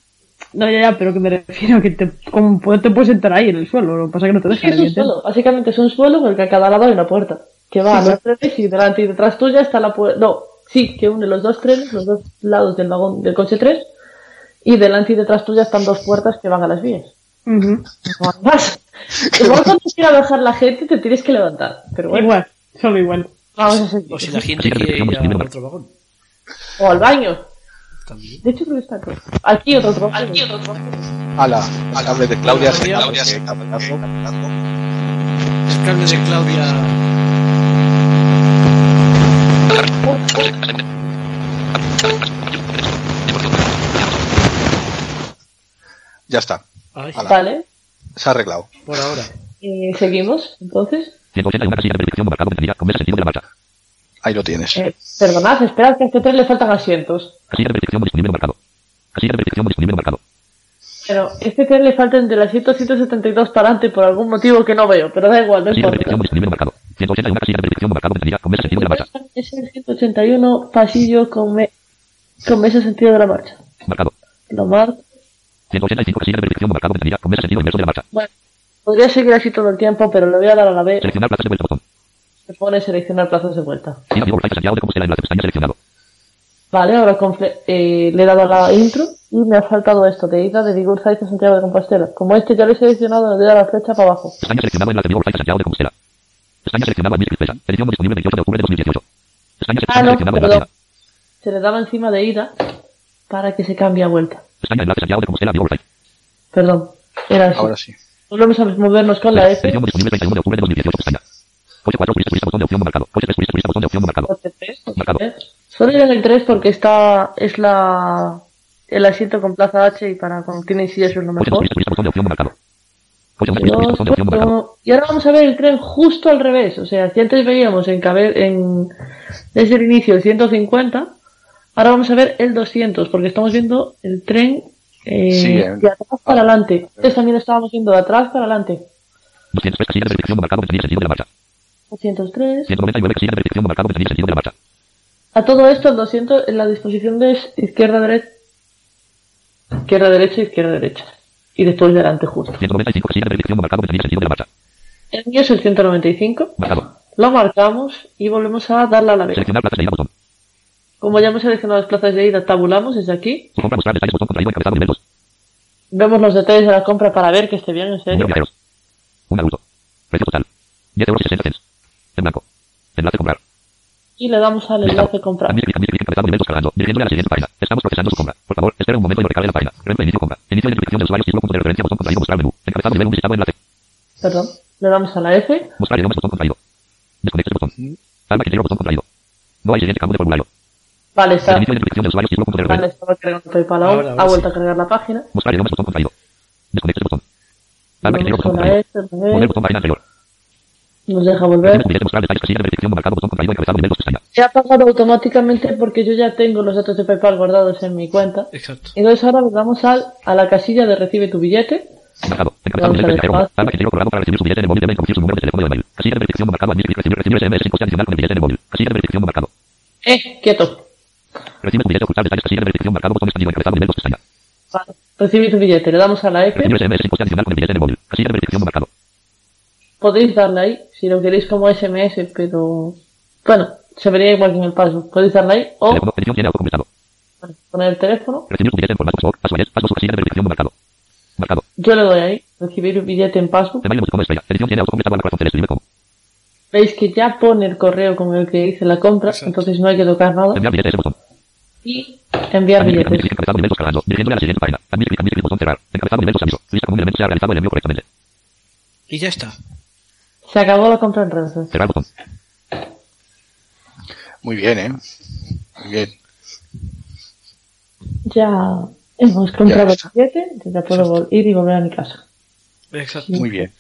No, ya, ya, pero que me refiero a que te, como te puedes sentar ahí en el suelo. Lo que pasa es que no te dejan, es un suelo. Básicamente es un suelo en el que a cada lado hay una puerta. Que va a los trenes y delante y detrás tuya está la puerta. No, sí, que une los dos trenes, los dos lados del vagón del coche 3. Y delante y detrás tuya están dos puertas que van a las vías. Ujú. No hay más. Igual cuando quiera bajar la gente te tienes que levantar. Pero bueno, Igual, solo igual. vamos a seguir. O si la gente quiere ir a otro vagón. O al baño. También. De hecho creo que está aquí. Aquí otro trozo. Aquí otro trozo. Ala, el cable de Claudia se Claudia se El cable de Claudia. Ya está. Ala. Vale. Se ha arreglado. por ahora. Y seguimos, entonces. 181 casilla de verificación no marcado ventanilla con mesa sentido de la marcha. Ahí lo tienes. Eh, perdonad, esperad que a este tren le faltan asientos. Casilla de disponible no marcado. Casilla de disponible no marcado. Pero este tren le faltan del asiento 172 para adelante por algún motivo que no veo, pero da igual, no Casilla de disponible no marcado. 181 casilla de verificación no marcado ventanilla con mesa sentido de la marcha. Es el 181 pasillo con, me con ese sentido de la marcha. Marcado. Lo marco. 185 casilla de verificación no marcado ventanilla con mesa sentido inverso de la marcha. Bueno, podría seguir así todo el tiempo, pero le voy a dar a la B. Seleccionar plazas de vuelta botón. Se pone seleccionar plazas de vuelta. De. Vale, ahora eh, le he dado a la intro y me ha faltado esto de ida de Vigurzaitz a Santiago de Compostela. Como este ya lo he seleccionado, le doy a la flecha para abajo. Pestaña seleccionado enlace amigo Voltaire Santiago de Compostela. Pestaña seleccionado Admit Fecha. Edición no disponible 28 de octubre de 2018. Pestaña Ah, no, seleccionado en la perdón. Se le daba encima de ida para que se cambie a vuelta. Pestaña enlace Santiago de Compostela, Bio Website. Perdón, era así. Ahora sí. Volvemos a movernos con la F. Edición disponible 31 de octubre de 2018, pestaña. Coche 4, turista, turista, botón de opción no marcado. Coche 3, turista, turista, botón de opción no marcado. Coche tres, coche Marcado. tres. Solo ir en el 3 porque está, es la, el asiento con plaza H y para cuando tienen sillas es lo Coche 2, mejor. turista, turista, botón de opción no marcado. Coche 1, turista, turista, Dos, botón de opción no marcado. cuatro. Y ahora vamos a ver el tren justo al revés. O sea, si antes veíamos en, en desde el inicio el 150, ahora vamos a ver el 200, porque estamos viendo el tren eh, Sí, de atrás para adelante. Antes también estábamos viendo de atrás para adelante. 203, casilla de verificación marcado, ventanilla sentido de la marcha. 203. 199, casilla de verificación no marcado, ventanilla sentido de la marcha. A todo esto, el 200 en la disposición de izquierda-derecha, izquierda-derecha, izquierda-derecha. Y después delante justo. 195, casilla de verificación no marcado, ventanilla sentido de la marcha. El mío es el 195. Marcado. Lo marcamos y volvemos a darle a la vez. Seleccionar plazas de ida, botón. Como ya hemos seleccionado las plazas de ida, tabulamos desde aquí. Su compra, mostrar detalles, botón contraído, encabezado, nivel 2. Vemos los detalles de la compra para ver que esté bien, en serio. Un adulto. Precio total. 10 euros y 60 cents. En blanco. Enlace comprar. Y le damos al enlace comprar. Admite clic, admite clic, encabezado, nivel 2 cargando. Dirigiéndole a la siguiente página. Estamos procesando su compra. Por favor, espera un momento y lo recargue la página. Inicio compra. Inicio de identificación de usuario, título, punto de referencia, botón contraído, mostrar menú. Encabezado, nivel 1, visitado, enlace. Perdón. Le damos a la F. Idiomas, botón contraído. Desconecte botón. Alma que botón contraído. No hay siguiente campo de formulario. Vale, está. Inicio de identificación de usuario, título, punto de Vale, estaba cargando PayPal aún. Ahora, ahora Ha vuelto sí. a cargar la página. Idiomas, botón contraído. Desconecte botón. Alma que botón contraído. Botón página anterior. Nos deja volver. de billete, mostrar detalles, casilla de verificación no marcado, botón contraído, encabezado, nivel 2 pestaña. Se ha pagado automáticamente porque yo ya tengo los datos de PayPal guardados en mi cuenta. Exacto. Entonces ahora vamos al, a la casilla de recibe tu billete. Marcado. Encabezado, Vamos nivel a 3 ver viajero. fácil. Alma que programa para recibir su billete en el móvil debe introducir su número de teléfono y email. Casilla de verificación no marcado, admite clic, recibir, recibir SMS sin coste adicional con el billete en el móvil. Casilla de verificación no marcado. Eh, quieto. Recibe tu billete ocultar detalles, casilla de verificación marcado, botón expandido, encabezado, nivel 2 pestaña. Vale. Recibe tu billete. Le damos a la F. Recibir SMS sin coste adicional con el billete en el móvil. Casilla de verificación no marcado. Podéis darle ahí, si lo queréis como SMS, pero... Bueno, se vería igual que en el paso. Podéis darle ahí o bueno, poner el teléfono. Recibir tu billete en formato password, password, paso su casilla de verificación no marcado. Marcado. Yo le doy ahí, recibir un billete en como. Veis que ya pone el correo con el que hice la compra, Exacto. entonces no hay que tocar nada. Enviar botón. Y enviar billetes. clic, encabezado, nivel 2 cargando. Dirigiéndole a la siguiente página. Admite clic, admite clic, botón cerrar. Encabezado, nivel 2 aviso. Lista como un elemento se ha realizado el envío correctamente. Y ya está. Se acabó la compra en Renfe. Cerrar botón. Muy bien, ¿eh? Muy bien. Ya hemos comprado el billete, ya puedo ir y volver a mi casa. Exacto. Muy bien.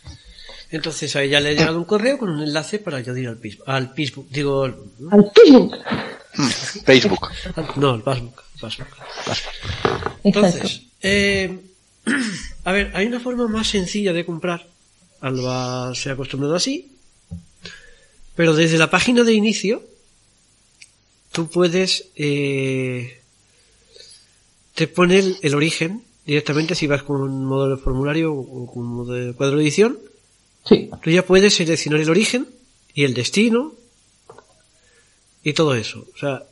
Entonces ahí ya le ha llegado un correo con un enlace para añadir al Facebook. Al Facebook. Digo, al- Al Facebook. Facebook. no, al Facebook. Facebook. Entonces, eh, a ver, hay una forma más sencilla de comprar. Alba se ha acostumbrado así. Pero desde la página de inicio, tú puedes, eh, te pone el, el origen directamente si vas con un modo de formulario o con un modo de cuadro de edición. Sí. Tú ya puedes seleccionar el origen y el destino y todo eso. O sea,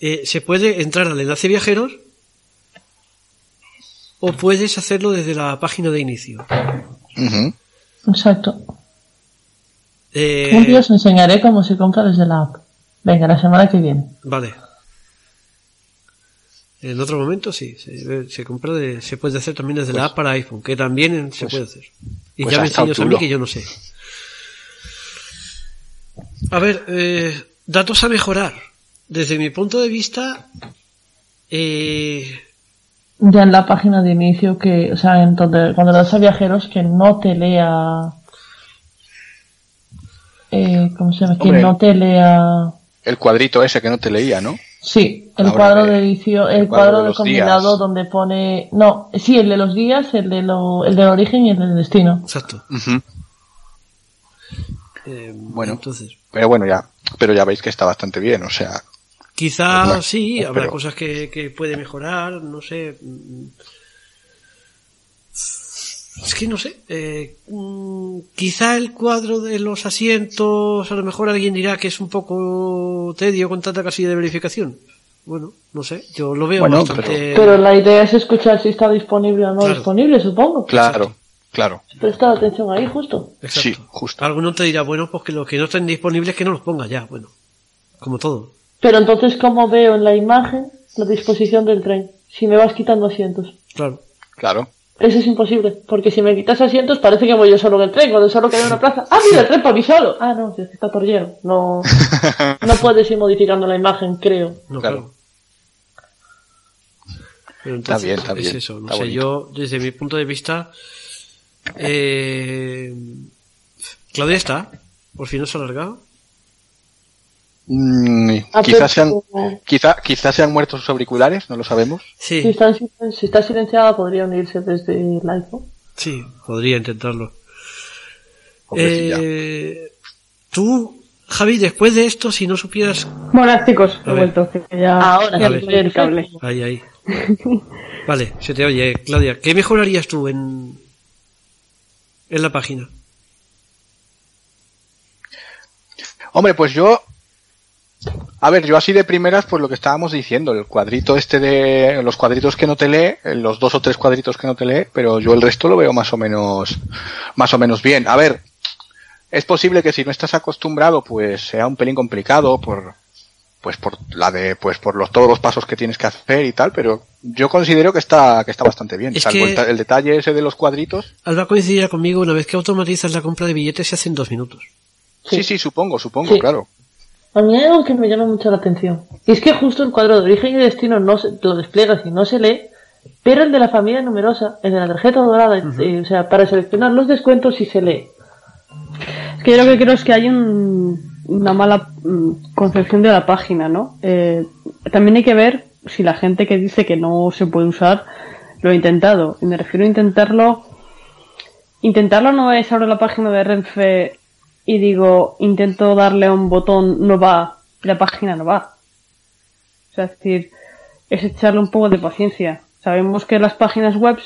eh, se puede entrar al enlace viajeros o puedes hacerlo desde la página de inicio. Exacto. Eh, Un día os enseñaré cómo se compra desde la app. Venga, la semana que viene. Vale. En otro momento sí, se, se compra de- se puede hacer también desde la app para iPhone, que también se puede hacer. Y pues ya me enseñas a mí que yo no sé. A ver, eh, datos a mejorar. Desde mi punto de vista, eh, Ya en la página de inicio que, o sea, en donde, cuando le das a viajeros que no te lea, eh, ¿cómo se llama? Que Hombre. no te lea, El cuadrito ese que no te leía, ¿no? sí, el Ahora cuadro de- de edición, el, el cuadro cuadro de combinado días. donde pone, no, sí, el de los días, el de lo, el del origen y el del destino. exacto. Eh, Bueno. entonces, Pero bueno, ya. Pero ya veis que está bastante bien, o sea. Quizá sí, habrá cosas que, que puede mejorar, no sé. mm, Es que no sé. eh, mm, quizá el cuadro de los asientos, a lo mejor alguien dirá que es un poco tedio con tanta casilla de verificación. Bueno, no sé, yo lo veo Bueno, bastante. Pero la idea es escuchar si está disponible o no Claro. disponible, supongo. Claro, claro. Presta atención ahí, justo. Exacto. Sí, justo. Alguno te dirá, bueno, pues que los que no estén disponibles que no los ponga ya, bueno. Como todo. Pero entonces, ¿cómo veo en la imagen la disposición del tren? si me vas quitando asientos. Claro. Claro. Eso es imposible, porque si me quitas asientos parece que voy yo solo en el tren, cuando solo queda una plaza. Ah, mira, el tren para mí solo. Ah, no, es que está por lleno. No, no puedes ir modificando la imagen, creo. No, Claro. Pero Está bien, está es bien, eso, no sé, bonito. yo, desde mi punto de vista, eh, Claudia está, por fin no se ha alargado. Mm, Ah, quizás sean, quizá, quizás sean muertos sus auriculares, no lo sabemos. Sí, Si está, en silen- si está silenciada podría unirse desde el iPhone. sí, podría intentarlo. Eh, tú, Javi, después de esto, si no supieras... Buenas chicos, he vuelto. que ya Ahora ya el cable. Ahí, ahí. Vale, se te oye, Claudia. ¿Qué mejorarías tú en, en la página? Hombre, pues yo. A ver, yo así de primeras, pues lo que estábamos diciendo, el cuadrito este de. Los cuadritos que no te lee, eh, los dos o tres cuadritos que no te lee, pero yo el resto lo veo más o menos. Más o menos bien. A ver, es posible que si no estás acostumbrado, pues sea un pelín complicado por. Pues por la de, pues por los, todos los pasos que tienes que hacer y tal, pero yo considero que está, que está bastante bien. Es Salvo que- el, ta- el detalle ese de los cuadritos. Alba coincidirá conmigo, una vez que automatizas la compra de billetes se hace en dos minutos. Sí, sí, supongo, supongo, Sí. claro. A mí hay algo que me llama mucho la atención. Y es que justo el cuadro de origen y destino no se, lo despliegas y no se lee, pero el de la familia numerosa, el de la tarjeta dorada, eh, o sea, para seleccionar los descuentos sí se lee. Es que yo lo que creo es que hay un- una mala mm, concepción de la página, ¿no? Eh, también hay que ver si la gente que dice que no se puede usar lo ha intentado. Y me refiero a intentarlo. Intentarlo no es abro la página de Renfe y digo, intento darle a un botón, no va, la página no va. O sea, es decir, es echarle un poco de paciencia. Sabemos que las páginas web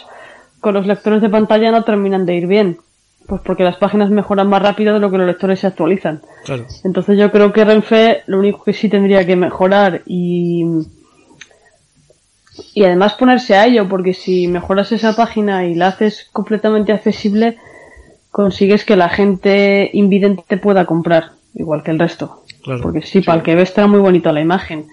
con los lectores de pantalla no terminan de ir bien. Pues porque las páginas mejoran más rápido de lo que los lectores se actualizan. Claro. Entonces yo creo que Renfe lo único que sí tendría que mejorar y y además ponerse a ello, porque si mejoras esa página y la haces completamente accesible, consigues que la gente invidente pueda comprar, igual que el resto. Claro. Porque sí, para el que ve estará muy bonito la imagen.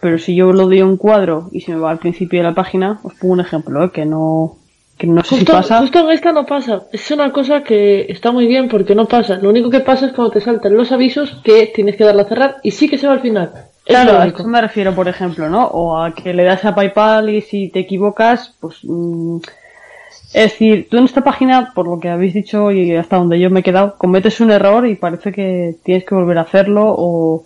Pero si yo lo doy a un cuadro y se me va al principio de la página, os pongo un ejemplo, ¿eh? que no que no sé si Justo, pasa. justo en esta no pasa. Es una cosa que está muy bien porque no pasa. Lo único que pasa es cuando te saltan los avisos que tienes que darle a cerrar y sí que se va al final. Es Claro, a eso me refiero, por ejemplo, ¿no? O a que le das a PayPal y si te equivocas, pues... mm, es decir, tú en esta página, por lo que habéis dicho y hasta donde yo me he quedado, cometes un error y parece que tienes que volver a hacerlo o...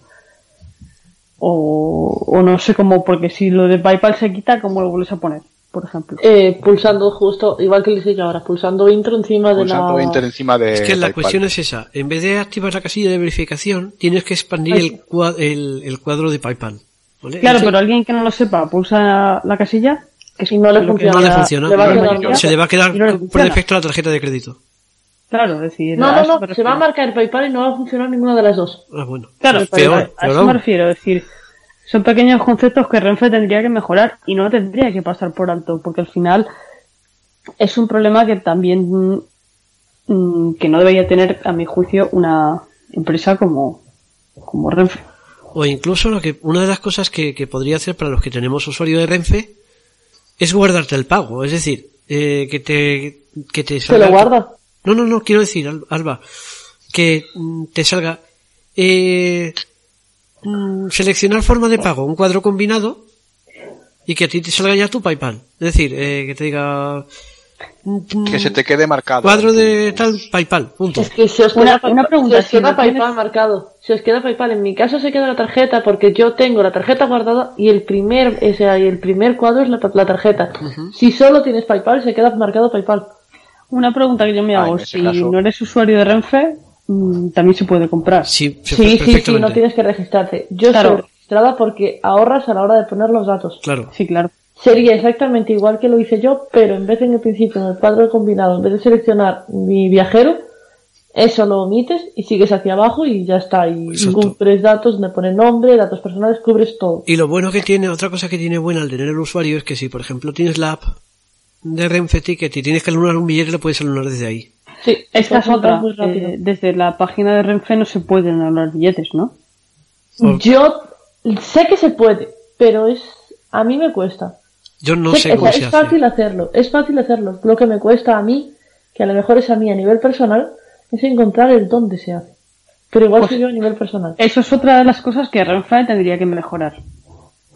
O, o no sé cómo, porque si lo de PayPal se quita, ¿cómo lo vuelves a poner? Por ejemplo. Eh, pulsando justo, igual que le yo ahora, pulsando intro encima de Pulsando la... Encima de. Es que la PayPal. cuestión es esa. En vez de activar la casilla de verificación, tienes que expandir el, cua- el, el cuadro de PayPal. ¿vale? Claro, pero alguien que no lo sepa, pulsa la casilla, Si no le que funciona, no le funciona. le va a se le va a quedar no por defecto la tarjeta de crédito. Claro, es decir... No, no, no, se va a marcar PayPal y no va a funcionar ninguna de las dos. Ah, bueno. Claro, pero peor, a- eso me refiero, es decir, son pequeños conceptos que Renfe tendría que mejorar y no tendría que pasar por alto, porque al final es un problema que también mm, que no debería tener, a mi juicio, una empresa como, como Renfe. O incluso lo que una de las cosas que, que podría hacer para los que tenemos usuario de Renfe es guardarte el pago. Es decir, eh, que te que te Se salga lo guarda. No, no, no, quiero decir, Al- Alba, que mm, te salga eh, mm, seleccionar forma de pago, un cuadro combinado y que a ti te salga ya tu PayPal. Es decir, eh, que te diga Que se te quede marcado. cuadro de tal PayPal, punto. Es que si os queda, una PayPal- pregunta, si os si queda tienes- PayPal marcado, si os queda PayPal, en mi caso se queda la tarjeta porque yo tengo la tarjeta guardada y el primer, o sea, y el primer cuadro es la, la tarjeta. Si solo tienes PayPal, se queda marcado PayPal. Una pregunta que yo me hago, si caso- no eres usuario de Renfe, mm, también se puede comprar. Sí, se Sí, sí, sí, no tienes que registrarte. Yo Claro. estoy registrada porque ahorras a la hora de poner los datos. Claro. Sí, claro. Sería exactamente igual que lo hice yo, pero en vez en el principio, en el cuadro combinado, en vez de seleccionar mi viajero, eso lo omites y sigues hacia abajo y ya está. Y Exacto. cubres datos, me pone nombre, datos personales, cubres todo. Y lo bueno que tiene, otra cosa que tiene buena al tener el usuario es que si, por ejemplo, tienes la app de Renfe Ticket y tienes que anular un billete, lo puedes anular desde ahí. Sí, Esta es otra. muy rápido. eh, desde la página de Renfe no se pueden hablar billetes, ¿no? Por- Yo sé que se puede, pero es a mí me cuesta. Yo no Sí, sé o cómo sea, se es hace. fácil hacerlo, es fácil hacerlo. Lo que me cuesta a mí, que a lo mejor es a mí a nivel personal, es encontrar el dónde se hace. Pero igual Pues- soy yo a nivel personal. Eso es otra de las cosas que Renfe tendría que mejorar.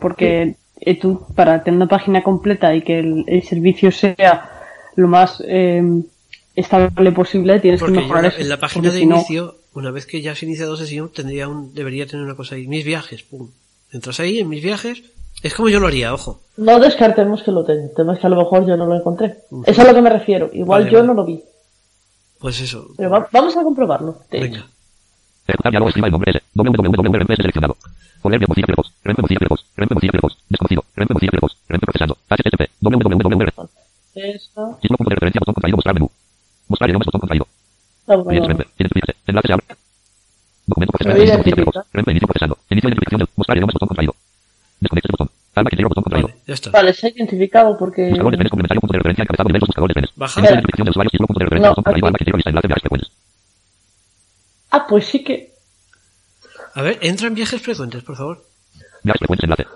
Porque eh, tú, para tener una página completa y que el, el servicio sea lo más eh, estable posible, tienes Porque que mejorar en la página de si no- inicio, una vez que ya has iniciado sesión, tendría un, debería tener una cosa ahí. Mis viajes, pum. Entras ahí en mis viajes. Es como yo lo haría, ojo. No descartemos que lo tenga. El tema es que a lo mejor yo no lo encontré. Es a lo que me refiero. Igual Vale, yo vale. no lo vi. Pues eso. Pero va- vamos a comprobarlo. hecho. Venga. Procesando. Documento Inicio identificación mostrar idiomas botón contraído. Botón. Alma botón contraído. Vale, ya está. Vale, se ha identificado porque... Buscador de penes complementario punto de referencia encabezado nivel dos buscador de penes. Baja. Inicio identificación de usuarios título punto de referencia No, botón contraído. aquí. Alma que lista enlace viajes frecuentes. Ah, pues sí que... A ver, entra en viajes frecuentes, por favor. Viajes frecuentes enlace.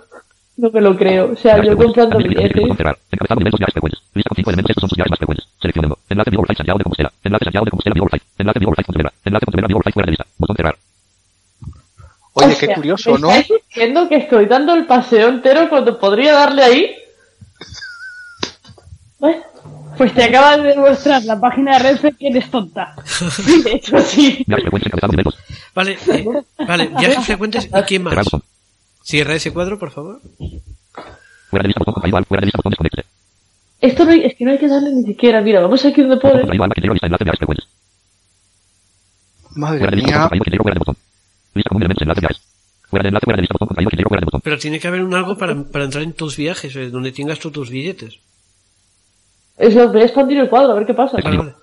No me lo creo. O sea, Viajes yo comprando billetes... cerrar. Encabezado dos viajes frecuentes. Lista con cinco elementos. Estos son sus viajes más frecuentes. Seleccionando. Enlace Vigo Site Santiago de Compostela. Enlace Santiago de Compostela Vigo. Enlace Vigo Site Pontevedra. Enlace Pontevedra Vigo Site fuera de lista. Botón cerrar. Oye, O qué curioso, ¿me ¿no? estáis diciendo que estoy dando el paseo entero cuando podría darle ahí? Pues te acaba de demostrar la página de Renfe que eres tonta. de hecho sí. Vale, eh, vale, viajes frecuentes. ¿Y quién Cerrar más? Cierra ese cuadro, por favor. Fuera de lista botón contraído. al- Fuera de lista botón desconecte. Esto no hay- es que no hay que darle ni siquiera. Mira, vamos aquí donde frecuentes. Madre mía. Lista común elementos enlace viajes. Fuera de enlace fuera de lista botón contraído. Que fuera de botón. Pero tiene que haber un algo para, para entrar en tus viajes, eh, donde tengas tú tus billetes. Es lo voy a expandir el cuadro, a ver qué pasa. Vale, vale.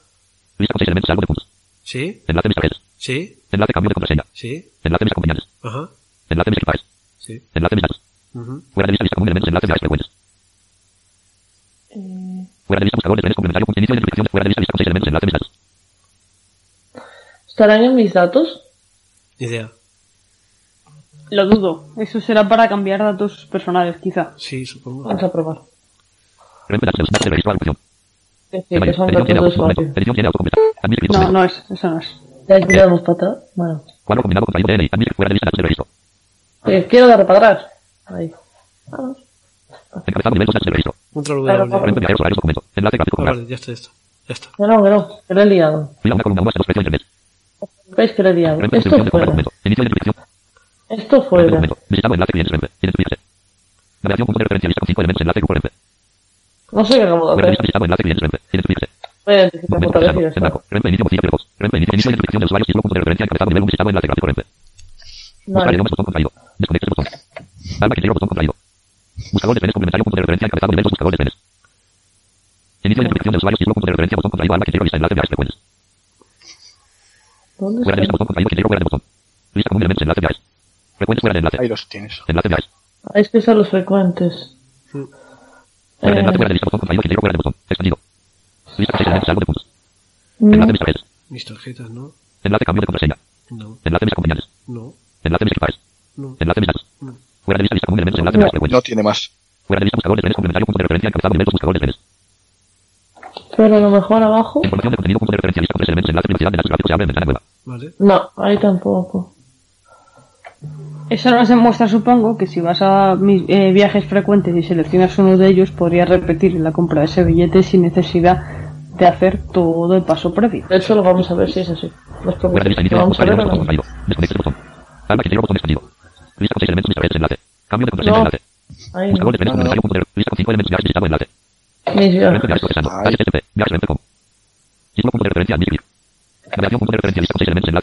Lista con seis elementos. Salvo de puntos. Sí, Enlace mis tarjetas. sí, Enlace cambio de contraseña. sí, Enlace mis acompañantes. ajá, Enlace mis equipajes. sí. Enlace mis datos. ujú. Fuera de lista lista común elementos. Enlace viajes frecuentes. Eh, Fuera de lista buscador de trenes complementario. punto Inicio de identificación. Fuera de lista lista con seis elementos. Enlace mis datos. ¿Estarán en mis datos? Idea. Lo dudo. Eso será para cambiar datos personales, quizá. Sí, supongo. Vamos a probar. De que son datos usuario. No, no es. Eso no es. Ya miramos para atrás. Bueno. Eh, quiero darle para atrás. Ahí. Vamos. Encabezado nivel dos datos de registro. Control W. Documento. Enlace gráfico Ah, comprar. vale, ya está, ya está. Ya está. No, que no. Que lo he liado. Mira una columna 1 hasta dos precio internet. ¿Veis que lo he liado? Esto fuera. Inicio de. Esto Renfe fuera. documento. Visitado enlace clientes Renfe. Identificarse. Navegación punto de referencia lista con cinco elementos. Enlace grupo Renfe. No sé qué acabo de hacer. visitado enlace clientes. Voy a identificar otra vez. Renfe inicio Mozilla Firefox. Renfe inicio inicio de identificación de usuarios. Título punto de referencia encabezado nivel 1 visitado enlace gráfico Renfe. Buscar Vale. idiomas botón contraído. Desconecte botón. Alma que botón contraído. Buscador de penes complementario punto de referencia encabezado nivel 2 buscador de penes. Inicio de identificación de usuarios. Título punto de referencia botón contraído. Alma que lista enlace viajes frecuentes. ¿Dónde Fuera de lista está? botón contraído. Que fuera de botón. Lista elementos. Enlace viajes. Frecuentes fuera de enlace. Ahí los tienes. Enlace viajes. Ah, es que son los frecuentes. Fuera de enlace fuera de lista botón contraído. Que fuera de botón. Extendido. Lista seis elementos. Salvo de puntos. no. Enlace mis tarjetas. Mis tarjetas, ¿no? Enlace cambio de contraseña. No, Enlace mis acompañantes. no, Enlace mis equipajes. no, Enlace mis datos. no. Fuera de lista lista común elementos. Enlace No. frecuentes. No tiene más. Fuera de lista buscador de trenes complementario punto de referencia encabezado 2 buscador de trenes. Pero a lo mejor abajo. Información de contenido punto de referencia lista con tres elementos. Enlace privacidad de datos gráficos. Se abre en ventana nueva. Vale. No, ahí tampoco. Eso nos demuestra, supongo, que si vas a mis eh, viajes frecuentes y seleccionas uno de ellos, podrías repetir la compra de ese billete sin necesidad de hacer todo el paso previo. De hecho, lo vamos a ver si es así. Los vamos a ver. Mis. No. No.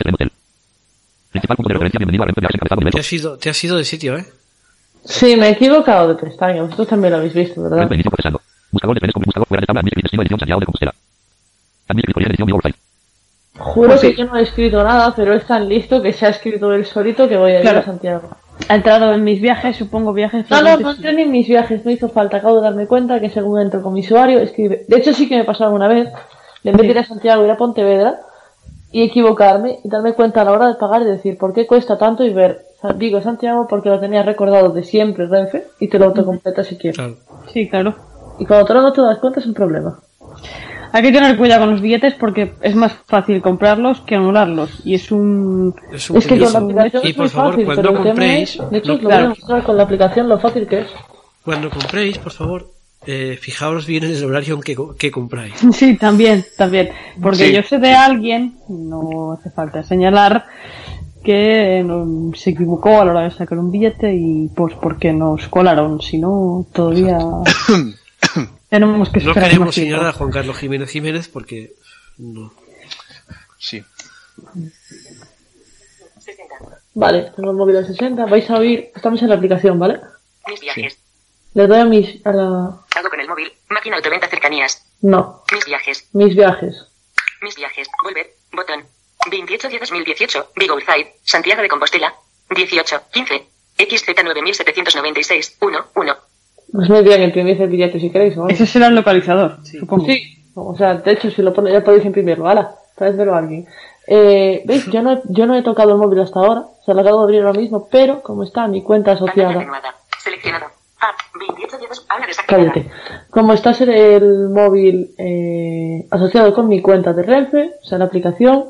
Viajes. Principal punto de referencia. Bienvenido a Renfe Viajes encabezado nivel Te 2. has ido, te has ido de sitio, ¿eh? Sí, me he equivocado de pestaña. Vosotros también lo habéis visto, ¿verdad? Renfe inicio procesando. Buscador de trenes con buscador fuera de tabla. Admite. Destino edición Santiago de Compostela. Admite clic. Edición Site. Juro Pues que sí. yo no he escrito nada, pero es tan listo que se ha escrito él solito que voy a ir Claro. a Santiago. Ha entrado en mis viajes, supongo viajes No, no, no entré ni en mis viajes, no hizo falta. Acabo de darme cuenta que según entro con mi usuario, escribe. De hecho, sí que me pasó alguna vez. En vez de ir a Santiago, ir a Pontevedra y equivocarme y darme cuenta a la hora de pagar y decir por qué cuesta tanto y ver Vigo Santiago porque lo tenía recordado de siempre Renfe y te lo autocompleta si quieres. Claro. Sí, claro. Y cuando te lo no te das cuenta es un problema. Hay que tener cuidado con los billetes porque es más fácil comprarlos que anularlos. Y es un... Es un Es que con la aplicación Y es por muy favor, fácil, cuando pero el tema compréis, es- de hecho, no- os lo voy claro. a mostrar con la aplicación lo fácil que es. cuando compréis, por favor, eh, fijaos bien en el horario en que, co- que compráis. Sí, también, también. Porque Sí. yo sé de alguien, no hace falta señalar, que no- se equivocó a la hora de sacar un billete y pues porque nos colaron. Si no, todavía tenemos que No queremos señalar a Juan Carlos Jiménez Jiménez porque no. Sí. Vale, tengo el móvil a 60. Vais a oír, estamos en la aplicación, ¿vale? Mis viajes. Le doy a mis, a la, Hago con el móvil. Máquina autoventa cercanías. no, Mis viajes. mis viajes. Mis viajes. Volver. Botón. 28 de 2018. Big Outside. Santiago de Compostela. 18. 15. XZ9796. 1. 1. Pues muy bien, imprimid el billete si queréis, ¿vale? Ese será el localizador, supongo. Sí, o sea, de hecho, si lo pone, ya podéis imprimirlo, ¡hala! Traédselo a alguien. Eh, ¿Veis? Yo no, yo no he tocado el móvil hasta ahora, se lo acabo de abrir ahora mismo, pero como está mi cuenta Pantalla asociada, renovada. Seleccionado. App. 28 de 2. Habla desactivada. Cállate, como está el móvil eh, asociado con mi cuenta de Renfe, o sea, la aplicación,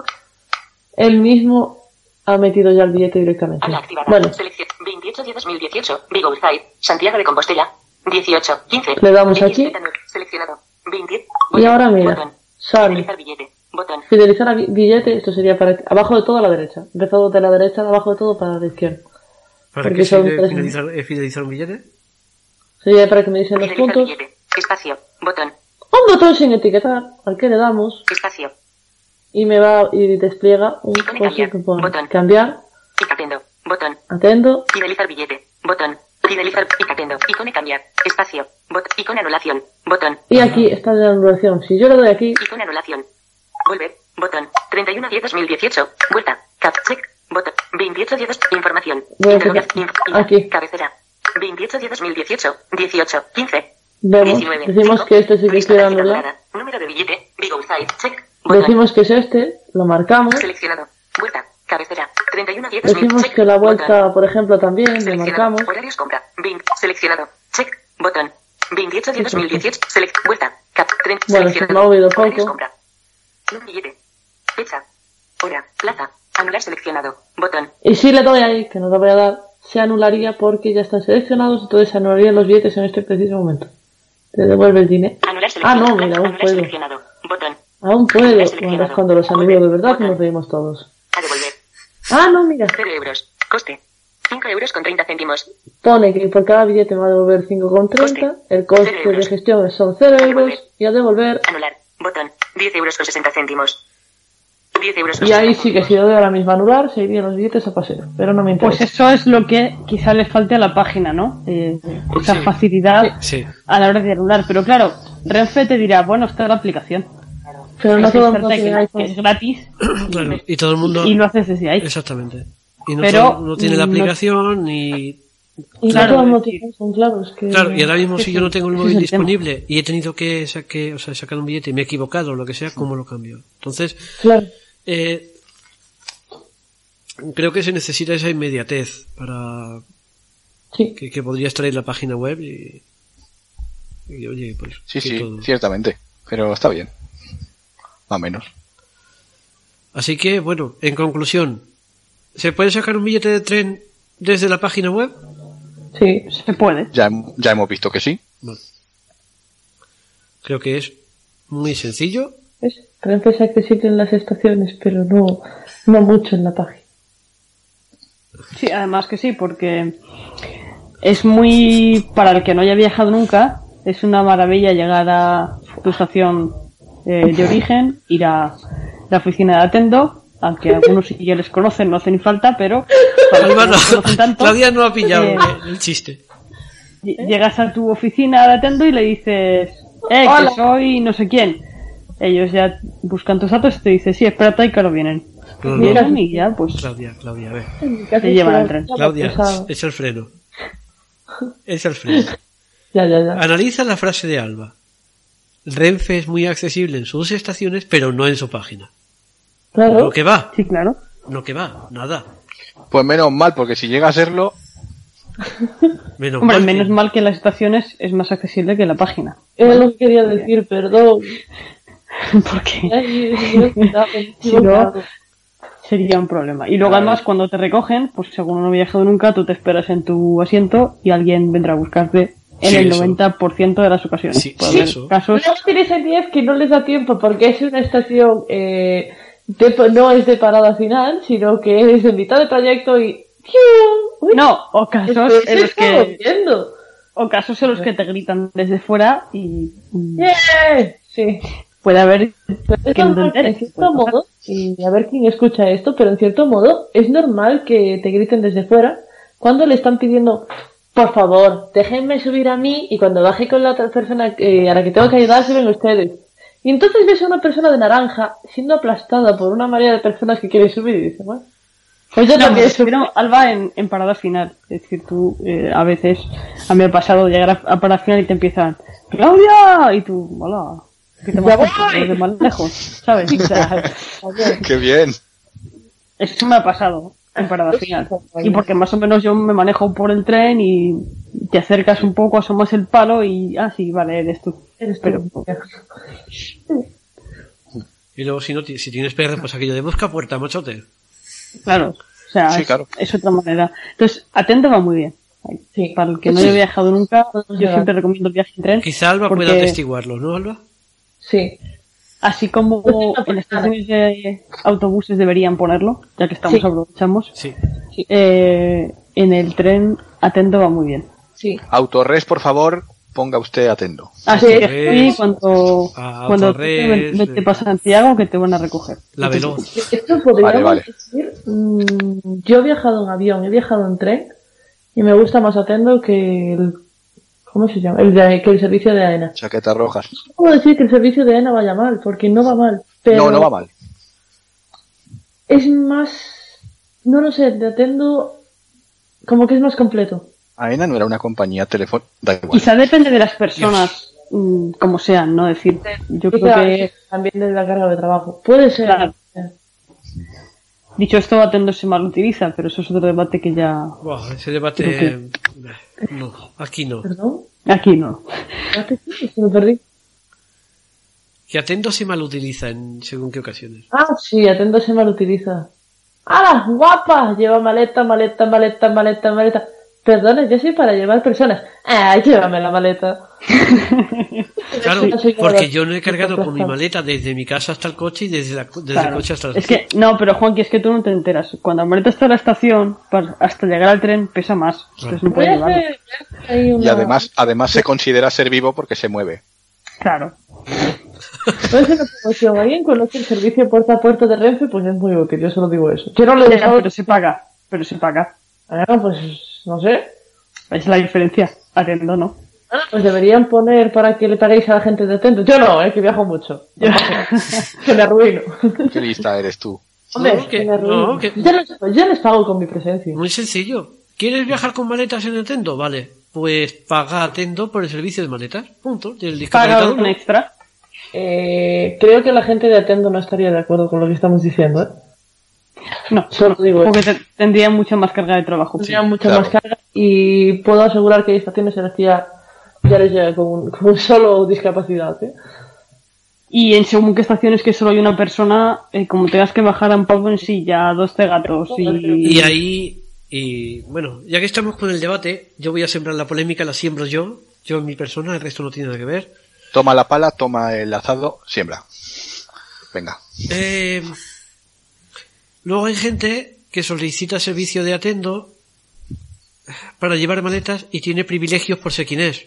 él mismo ha metido ya el billete directamente. Bueno, Selección. 28 de 2018. Big Outside. Santiago de Compostela. 18. 15. Le damos aquí. XZ9. Seleccionado. 20. y ahora mira, Botón. sale. Finalizar billete. Botón. Fidelizar a bi- billete, esto sería para abajo de todo a la derecha. Empezado de la derecha, abajo de todo para la izquierda. ¿Para qué sirve finalizar, eh, fidelizar un billete? Sería para que me dicen los puntos. Espacio. Botón. Un botón sin etiquetar, al que le damos, Espacio. y me va y despliega un cambiar. que pone Botón. cambiar, atendo. Botón. atendo, Finalizar billete. Botón. Finalizar. Y atendo. Icone cambiar. Espacio. Bot. Icone anulación. Botón. y aquí está la anulación. Si yo le doy aquí, Icone anulación. Volver. Botón. 31 10 2018. Vuelta. Cap. Check. Botón. 28 10 Información. Aquí. Cabecera. 28 10 2018. 18. 15. vemos, 19. decimos que este sí que. Número de billete. Check. Decimos que es este, lo marcamos, Seleccionado. Vuelta. Cabecera. 31 10 decimos que la Botón. vuelta, por ejemplo, también, Seleccionado. marcamos, Horarios compra. Bing. Seleccionado. Check. Botón. 28 de 2018. Select. Vuelta. Cap. Bueno, se me ha Horarios poco. compra. Un billete. Fecha. Hora. Plaza. Anular seleccionado. Botón. y si le doy ahí, que no le voy a dar, se anularía porque ya están seleccionados, entonces se anularían los billetes en este preciso momento. Te devuelve el dinero. Ah, no, mira, aún puedo. Aún puedo. Bueno, es cuando los anuló de verdad nos reímos todos. A devolver. Ah, no, mira. 0 euros. Coste. 5 euros con 30 céntimos. Pone que por cada billete me va a devolver 5,30. El Cero coste de gestión son 0 A euros. Y a devolver. Anular. Botón. 10 euros con 60 céntimos. 10 euros con Y ahí 60 sí que si lo doy ahora mismo a anular, se irían los billetes a paseo. Pero no me Pues interesa. eso es lo que quizá les falte a la página, ¿no? Eh, esa Sí. facilidad Sí. a la hora de anular. Pero claro, Renfe te dirá, bueno, está la aplicación. Pero no todo el mundo que tiene que es gratis Claro. Y todo el mundo. y lo haces desde ahí. Exactamente. Y no, Pero, todo- no tiene la mm, no- aplicación ni. Y Claro, no todo el mundo es tiene iPhone, claro. Es que... Claro, y ahora mismo si yo no tengo el móvil tema. disponible y he tenido que saque, o sea, sacar un billete y me he equivocado o lo que sea, ¿cómo lo cambio? Entonces, Claro. Eh, creo que se necesita esa inmediatez para Sí. que, que podría estar en la página web y, y, oye, pues Sí, sí, todo. ciertamente. Pero está bien. Más o menos. Así que, bueno, en conclusión, ¿se puede sacar un billete de tren desde la página web? Sí. Se puede. Ya, hem- ya hemos visto que sí. Bueno. Creo que es muy sencillo. ¿Ves? Renfe es accesible en las estaciones, pero no, no mucho en la página. Sí, además que sí, porque es muy, para el que no haya viajado nunca, es una maravilla llegar a tu estación eh, de origen, ir a la oficina de Atendo, aunque algunos sí ya les conocen, no hace ni falta, pero para los que Alba no tanto, Claudia no ha pillado eh, el- el chiste. ll- llegas a tu oficina de Atendo y le dices, eh, Hola. que soy no sé quién. Ellos ya buscan tus datos y te dicen, sí, espérate y que ahora vienen. No, y ya, pues, Claudia, Claudia, a ver. Casi llevan al tren. Claudia, echa el freno. Echa el freno. Ya, ya, ya. Analiza la frase de Alba. Renfe es muy accesible en sus estaciones, pero no en su página. Claro. No que va, sí, claro. no que va, nada. Pues menos mal, porque si llega a serlo, Menos Hombre, mal menos que- mal que en las estaciones es más accesible que la página. Era lo que quería decir, perdón. Porque Ay, Dios, Si no- sería un problema. Y luego además cuando te recogen, pues según no he viajado nunca, tú te esperas en tu asiento y alguien vendrá a buscarte en Sí, el eso. 90% de las ocasiones. Sí, sí, eso. casos No utilicen 10 que no les da tiempo porque es una estación eh, de- no es de parada final, sino que es de mitad de trayecto y. Uy, No, o casos ¿qué en los que viendo? o casos en los que te gritan desde fuera y ¡Yeah! Sí. Puede haber que no en cierto modo, y a ver quién escucha esto, pero en cierto modo es normal que te griten desde fuera cuando le están pidiendo, por favor, déjenme subir a mí y cuando baje con la otra persona eh, a la que tengo que ayudar, suben ustedes. Y entonces ves a una persona de naranja siendo aplastada por una marea de personas que quieren subir y dices, bueno, pues yo No, también refiero, Alba, en, en parada final. Es decir, tú eh, a veces, a mí me ha pasado llegar a, a parada final y te empiezan, ¡Claudia! Y tú, hola. Que te desde más lejos, ¿sabes? O sea, Qué bien. eso me ha pasado en parada final. Y porque más o menos yo me manejo por el tren y te acercas un poco, asomas el palo y, ah, sí, vale, eres tú. Eres Pero. Y luego si no si tienes PR, pues aquello de busca puerta, machote. claro, o sea, Sí, es, claro. es otra manera. Entonces, atento va muy bien. Sí. Para el que no haya viajado nunca, yo siempre recomiendo el viaje en tren. Quizá Alba porque- pueda atestiguarlo, ¿no, Alba? Sí. Así como en las estaciones de autobuses deberían ponerlo, ya que estamos Sí. aprovechamos. Sí. Eh, en el tren, atento va muy bien. Sí. Autorres, por favor, ponga usted atento. Así Sí. que estoy cuando, cuando te, te eh. pasa Santiago que te van a recoger. La veloz. Esto podríamos Vale, vale. decir, mm, yo he viajado en avión, he viajado en tren y me gusta más Atendo que el, ¿cómo se llama? El de- que el servicio de AENA. Chaquetas rojas. No puedo decir que el servicio de AENA vaya mal, porque no va mal, pero No, no va mal. es más, no lo sé, de Atendo como que es más completo. AENA no era una compañía telefónica. Quizá depende de las personas, mm, como sean, ¿no? decir, yo creo que, también de la carga de trabajo. Puede ser. Claro. dicho esto, Atendo se mal utiliza, pero eso es otro debate que ya Buah, ese debate. No, aquí no. Perdón, aquí no. Me perdí. Que Atendo se mal utiliza en según qué ocasiones. Ah, sí, Atento se mal utiliza. ¡Hala! ¡Guapa! Lleva maleta, maleta, maleta, maleta, maleta. Perdone, yo soy para llevar personas. Ah, llévame la maleta. Claro, porque yo no he cargado con mi maleta desde mi casa hasta el coche y desde, la, desde Claro. el coche hasta el Es que, no, pero Juanqui, es que tú no te enteras. Cuando la maleta está en la estación, hasta llegar al tren pesa más. Entonces no puedes una- Y además, además se considera ser vivo porque se mueve. Claro. a hacer una promoción. ¿Alguien conoce el servicio puerta a puerta de Renfe? Pues es muy útil, yo solo digo eso. Yo no lo he dejado. pero se paga. Pero se paga. Ah, pues no sé. Es la diferencia. Atendo, ¿no? Ah, Pues deberían poner para que le paguéis a la gente de Atento. Yo no, eh, que viajo mucho. que me arruino. Qué lista eres tú. Hombre, No, que- me arruino. no, que- Yo, les, yo les pago con mi presencia. Muy sencillo. ¿Quieres viajar con maletas en Atendo? Vale. Pues paga Atendo por el servicio de maletas. Punto. Y el Paga un extra. Eh, creo que la gente de Atendo no estaría de acuerdo con lo que estamos diciendo. ¿eh? No, Solo digo porque te- tendría mucha más carga de trabajo. Tendría mucha claro. más carga y puedo asegurar que hay estaciones en las que ya, ya les llega con, un- con solo discapacidad. ¿eh? Y en según qué estaciones que solo hay una persona, eh, como tengas que bajar a un pavo en silla, dos gatos y... Y ahí, y bueno, ya que estamos con el debate, yo voy a sembrar la polémica, la siembro yo, yo en mi persona, el resto no tiene nada que ver. Toma la pala, toma el azado, siembra. Venga. Eh, luego hay gente que solicita servicio de Atendo para llevar maletas y tiene privilegios por ser quien es.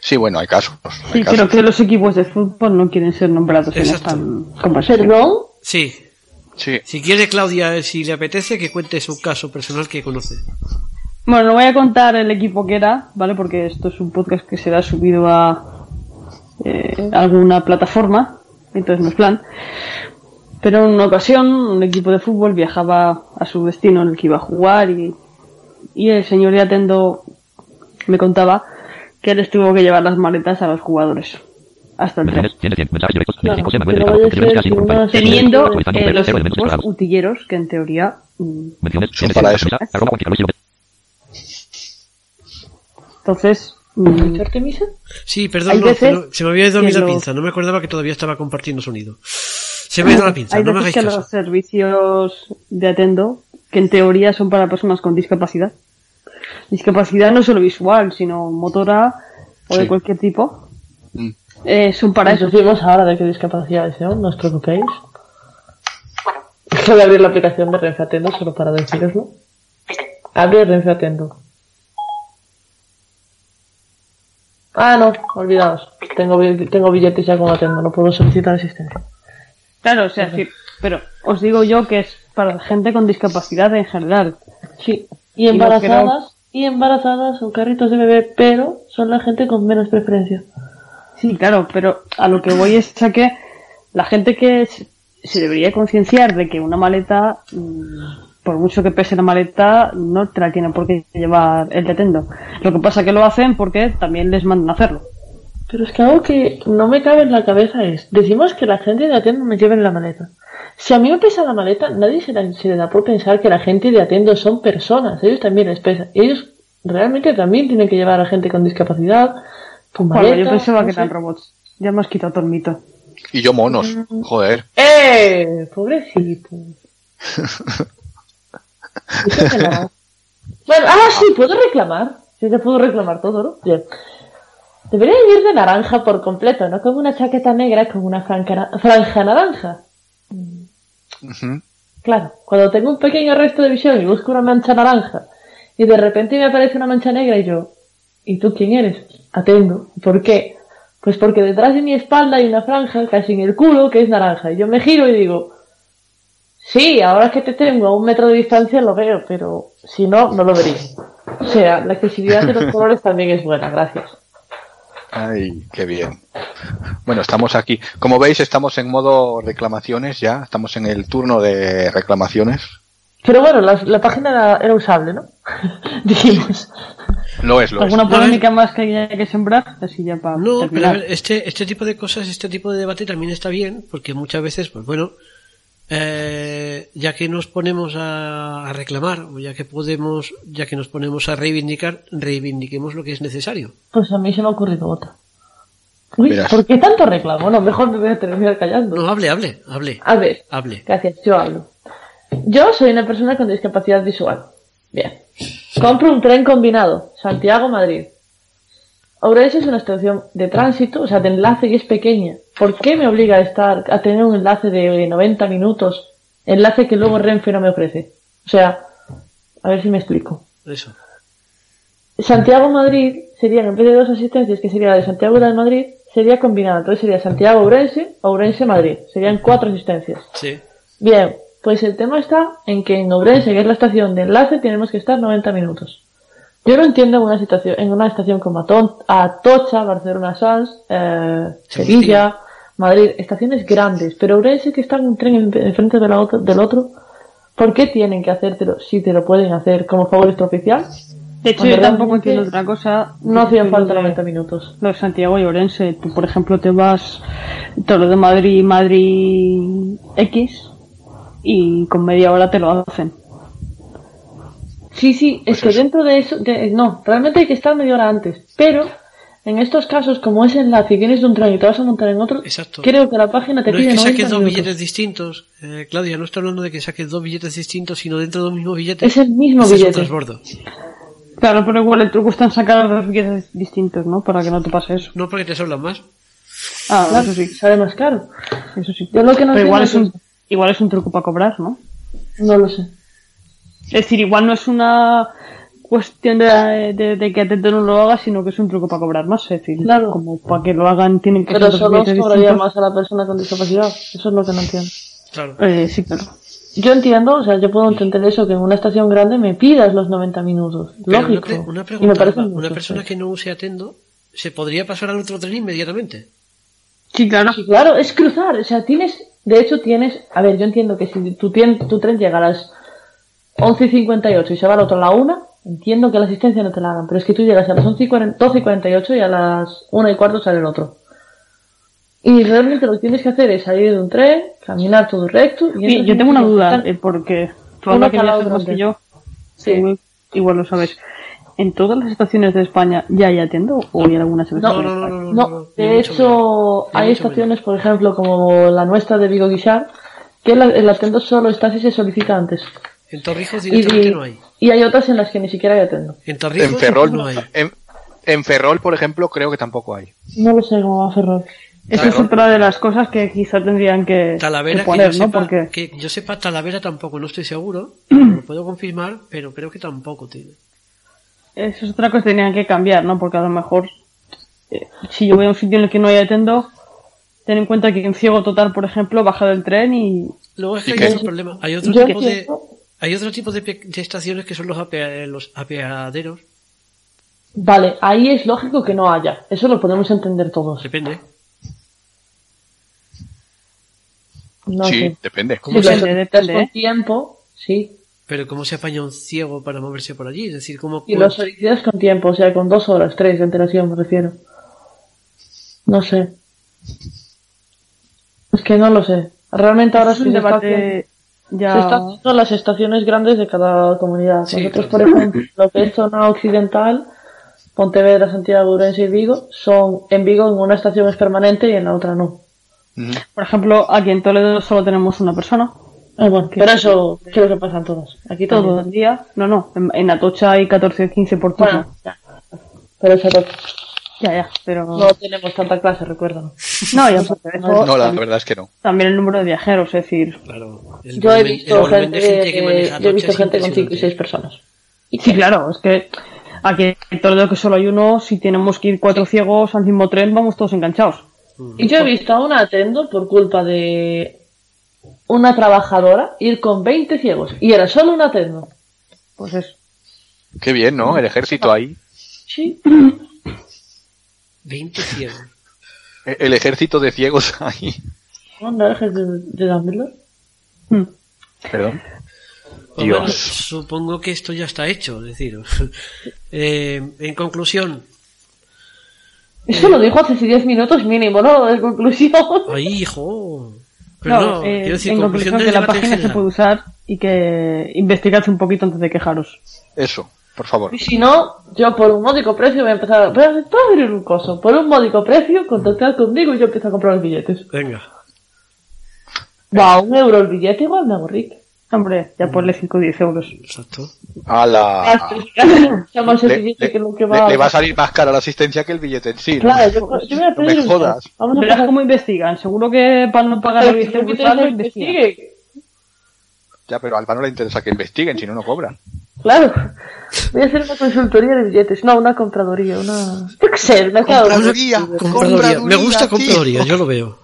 Sí, bueno, hay casos. Hay Sí, casos. creo que los equipos de fútbol no quieren ser nombrados en Exacto. esta conversación. Sí, Sí. si quiere Claudia, si le apetece, que cuente su caso personal que conoce. Bueno, no voy a contar el equipo que era, ¿vale? Porque esto es un podcast que será subido a eh, alguna plataforma, entonces no es plan. Pero en una ocasión, un equipo de fútbol viajaba a su destino en el que iba a jugar y, y el señor de Atendo me contaba que les tuvo que llevar las maletas a los jugadores hasta el tren. Mensajes, 100 de 100. Mensajes directos. Claro, 25 Manuel pero de vaya a Estado. ser Anteriores casi que un una compadre. Teniendo eh, los utilleros que en teoría. Son para eso. Entonces, mm, ¿Artemisa? Sí, perdón, no, veces se me había ido a mí la pinza. No me acordaba que todavía estaba compartiendo sonido. Se me ha ido la pinza, hay no me veces hagáis que los servicios de Atendo, que en teoría son para personas con discapacidad, discapacidad no solo visual, sino motora o de cualquier tipo, Mm. eh, son para eso. decimos ahora de qué discapacidades son, no os preocupéis. Voy a abrir la aplicación de Renfe Atendo solo para deciroslo. Abre Renfe Atendo. Ah, no, olvidaos. Tengo, tengo billetes ya con Atendo, no puedo solicitar asistencia. Claro, o sea, sí, pero os digo yo que es para gente con discapacidad en general. Sí. Y Y no embarazadas, y embarazadas o carritos de bebé, pero son la gente con menos preferencia. Sí, claro, pero a lo que voy es a que la gente que se, debería concienciar de que una maleta, mm, por mucho que pese la maleta, no te la tiene por qué llevar el detendo. Lo que pasa que lo hacen porque también les mandan a hacerlo. Pero es que algo que no me cabe en la cabeza es, decimos que la gente de Atendo me lleve en la maleta. Si a mí me pesa la maleta, nadie se, la- se le da por pensar que la gente de Atendo son personas, ellos también les pesa. Ellos realmente también tienen que llevar a gente con discapacidad, con Bueno, maleta, yo pensaba no que eran robots. Ya me has quitado todo el mito. Y yo monos. Joder. ¡Eh! Pobrecito. Bueno, ah, sí, puedo reclamar. Sí, te puedo reclamar todo, ¿no? Bien. Debería ir de naranja por completo, no con una chaqueta negra con una franja, franja naranja. Claro, cuando tengo un pequeño resto de visión y busco una mancha naranja y de repente me aparece una mancha negra y yo, ¿y tú quién eres? Atendo. ¿Por qué? Pues porque detrás de mi espalda hay una franja casi en el culo que es naranja y yo me giro y digo, sí, ahora que te tengo a un metro de distancia lo veo, pero si no, no lo vería. O sea, la accesibilidad de los colores también es buena, gracias. Ay, qué bien. Bueno, estamos aquí. Como veis, estamos en modo reclamaciones ya. Estamos en el turno de reclamaciones. Pero bueno, la, la página era, era usable, ¿no? Dijimos. Lo es, lo es. ¿Alguna polémica más que haya que sembrar? Así ya para No, pero a terminar. ver, este, este tipo de cosas, este tipo de debate también está bien, porque muchas veces, pues bueno, eh, ya que nos ponemos a, a reclamar, o ya que podemos, ya que nos ponemos a reivindicar, reivindiquemos lo que es necesario. Pues a mí se me ha ocurrido otra. Uy, Verás. ¿por qué tanto reclamo? No, mejor me voy a terminar callando. No, hable, hable, hable, A ver, hable. gracias, yo hablo. Yo soy una persona con discapacidad visual. Bien. Compro un tren combinado, Santiago-Madrid. Ourense es una estación de tránsito, o sea, de enlace y es pequeña. ¿Por qué me obliga a estar, a tener un enlace de 90 minutos? Enlace que luego Renfe no me ofrece. O sea, a ver si me explico. Eso. Santiago-Madrid serían, en vez de dos asistencias, que sería la de Santiago y la de Madrid, sería combinada. Entonces sería Santiago-Ourense, Ourense-Madrid. Serían cuatro asistencias. Sí. Bien, pues el tema está en que en Ourense, que es la estación de enlace, tenemos que estar 90 minutos. Yo lo entiendo en una situación, en una estación como Aton- Atocha, Barcelona Sans, eh, Sevilla, Madrid, estaciones grandes, pero Ourense que está en un tren en- enfrente de la otra- del otro, ¿por qué tienen que hacértelo si te lo pueden hacer como favor extraoficial? De hecho, Cuando yo tampoco entiendo otra cosa. No hacían falta de- 90 minutos. Lo de Santiago y Orense. Tú, por ejemplo, te vas todo lo de Madrid, Madrid X y con media hora te lo hacen. Sí, sí, es Pues que eso. dentro de eso, de- no, realmente hay que estar media hora antes, pero en estos casos, como es enlace y vienes de un tren y te vas a montar en otro, Exacto. creo que la página te No es pide que 90 saques dos minutos. billetes distintos, eh, Claudia, no estoy hablando de que saques dos billetes distintos, sino dentro de un mismo billete. Es el mismo es billete. transbordo. Claro, pero igual el truco está en sacar dos billetes distintos, ¿no? Para que no te pase eso. No porque te sobran más. Ah, Claro, eso sí, sale más caro. eso sí. Yo lo que no pero igual es, un, igual es un truco para cobrar, ¿no? No lo sé. Es decir, igual no es una cuestión de, de, de que Atento no lo haga, sino que es un truco para cobrar más. Es decir, Claro. como para que lo hagan tienen que Pero solo os billetes cobraría distintos. más a la persona con discapacidad. Eso es lo que no entiendo. Claro. Eh, sí, claro. Yo entiendo, o sea, yo puedo entender eso, que en una estación grande me pidas los 90 minutos. Pero Lógico. una, pre- una y me pregunta, parece una persona que no use Atendo, ¿se podría pasar al otro tren inmediatamente? Sí, claro. Sí, claro, es cruzar. O sea, tienes, de hecho tienes, a ver, yo entiendo que si tu, tu tren llega a las 11 y 58 y se va al otro a la 1, entiendo que la asistencia no te la hagan, pero es que tú llegas a las 11 y 40 12 y 48 y a las 1 y cuarto sale el otro. Y realmente lo que tienes que hacer es salir de un tren, caminar todo recto y Sí, yo en tengo una un duda, eh, porque Tú habla Una que más que yo. Sí. Igual, igual lo sabes. ¿En todas las estaciones de España ya hay atiendo o hay algunas No, No, no, no, no, no, de hecho, hay estaciones, por ejemplo, como la nuestra de Vigo Guixar, que la- el atendo solo está si se solicita antes. En Torrijos Y, directamente no hay. y hay otras en las que ni siquiera hay atendo. En Torrijos En Ferrol, no hay. en, en Ferrol, por ejemplo, creo que tampoco hay. No lo sé cómo va Ferrol. Esa es otra de las cosas que quizá tendrían que, Talavera, que que, poner, yo ¿no? sepa, Porque que yo sepa, Talavera tampoco, no estoy seguro. lo puedo confirmar, pero creo que tampoco tiene. eso es otra cosa que tendrían que cambiar, ¿no? Porque a lo mejor eh, si yo voy a un sitio en el que no hay atendo, ten en cuenta que un ciego total, por ejemplo, baja del tren y Luego es que ¿Y hay otro problema. Hay otro Yo tipo de. Hay otro tipo de, estaciones que son los, apea- los apeaderos. Vale, ahí es lógico que no haya. Eso lo podemos entender todos. Depende. No sí, sé. depende. ¿Cómo Si se- depende, con ¿eh? tiempo, sí. Pero ¿cómo se apaña un ciego para moverse por allí? Es decir, ¿cómo... Y lo solicitas con tiempo, o sea, con dos horas, tres de antelación, me refiero. No sé. Es que no lo sé. Realmente ahora es sí un debate ya... Se están haciendo las estaciones grandes de cada comunidad. Sí, Nosotros, claro. por ejemplo, lo que es zona occidental, Pontevedra, Santiago, Urense y Vigo, son en Vigo en una estación es permanente y en la otra no. Por ejemplo, aquí en Toledo solo tenemos una persona. Ah, bueno, pero eso creo que pasan todos. Aquí Todo el día. No, no. En, en Atocha hay 14 o 15 por turno. Bueno. Pero eso Ya, ya. Pero... no tenemos tanta clase, recuerdan. No, y aparte de eso, No, la también, verdad es que no. tamem el número de viajeros, es decir... Claro, el Yo he visto gente, que yo he visto gente con 5 y impresionante. 6 personas. Sí, claro, es que aquí en Toledo que solo hay uno, si tenemos que ir cuatro ciegos al mismo tren, vamos todos enganchados. Y yo he visto a una atendo por culpa de una trabajadora ir con 20 ciegos. Y era solo un atendo. Pues es... Qué bien, ¿no? El ejército ahí. Sí. 20 ciegos. E- El ejército de ciegos ahí. ¿No dejes de, de Dumbledore? Hmm. Perdón. Pues bueno, Dios. supongo que esto ya está hecho, es decir, eh, en conclusión, Eso lo dijo hace 10 minutos mínimo, ¿no? De conclusión. ahí, hijo, pero No, no, eh, quiero decir, en conclusión conclusión del que la página se puede usar y que investigad un poquito antes de quejaros. Eso, por favor. Y si no, yo por un módico precio voy a empezar a... Voy a voy a abrir un coso. Por un módico precio, contactad conmigo y yo empiezo a comprar los billetes. Venga, Va, un euro el billete igual me rica. Hombre, ya ponle 5 o 10 euros. exacto. A la... Ya más el Le, billete le- que lo que le- va le va a salir más cara la asistencia que el billete en sí. ¿no? Claro, yo, yo voy a No pedir me un- jodas. Vamos a Verás cómo investigan. Seguro que para no pagar el no me investigan. investigue. Ya, pero a Alba no le interesa que investiguen, si no, no cobran. Claro. Voy a hacer una consultoría de billetes. No, una compradoría, una... Yo qué sé, me acabo de... Compradoría. Compradoría, me gusta tío. compradoría, yo lo veo.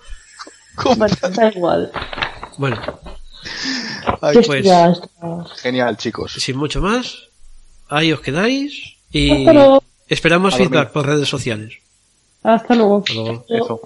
Bueno, da igual. Bueno, Ay, pues- ya está... Genial, chicos. sin mucho más, ahí os quedáis y Hasta luego. esperamos feedback por redes sociales. Hasta luego. Hasta luego. Eso.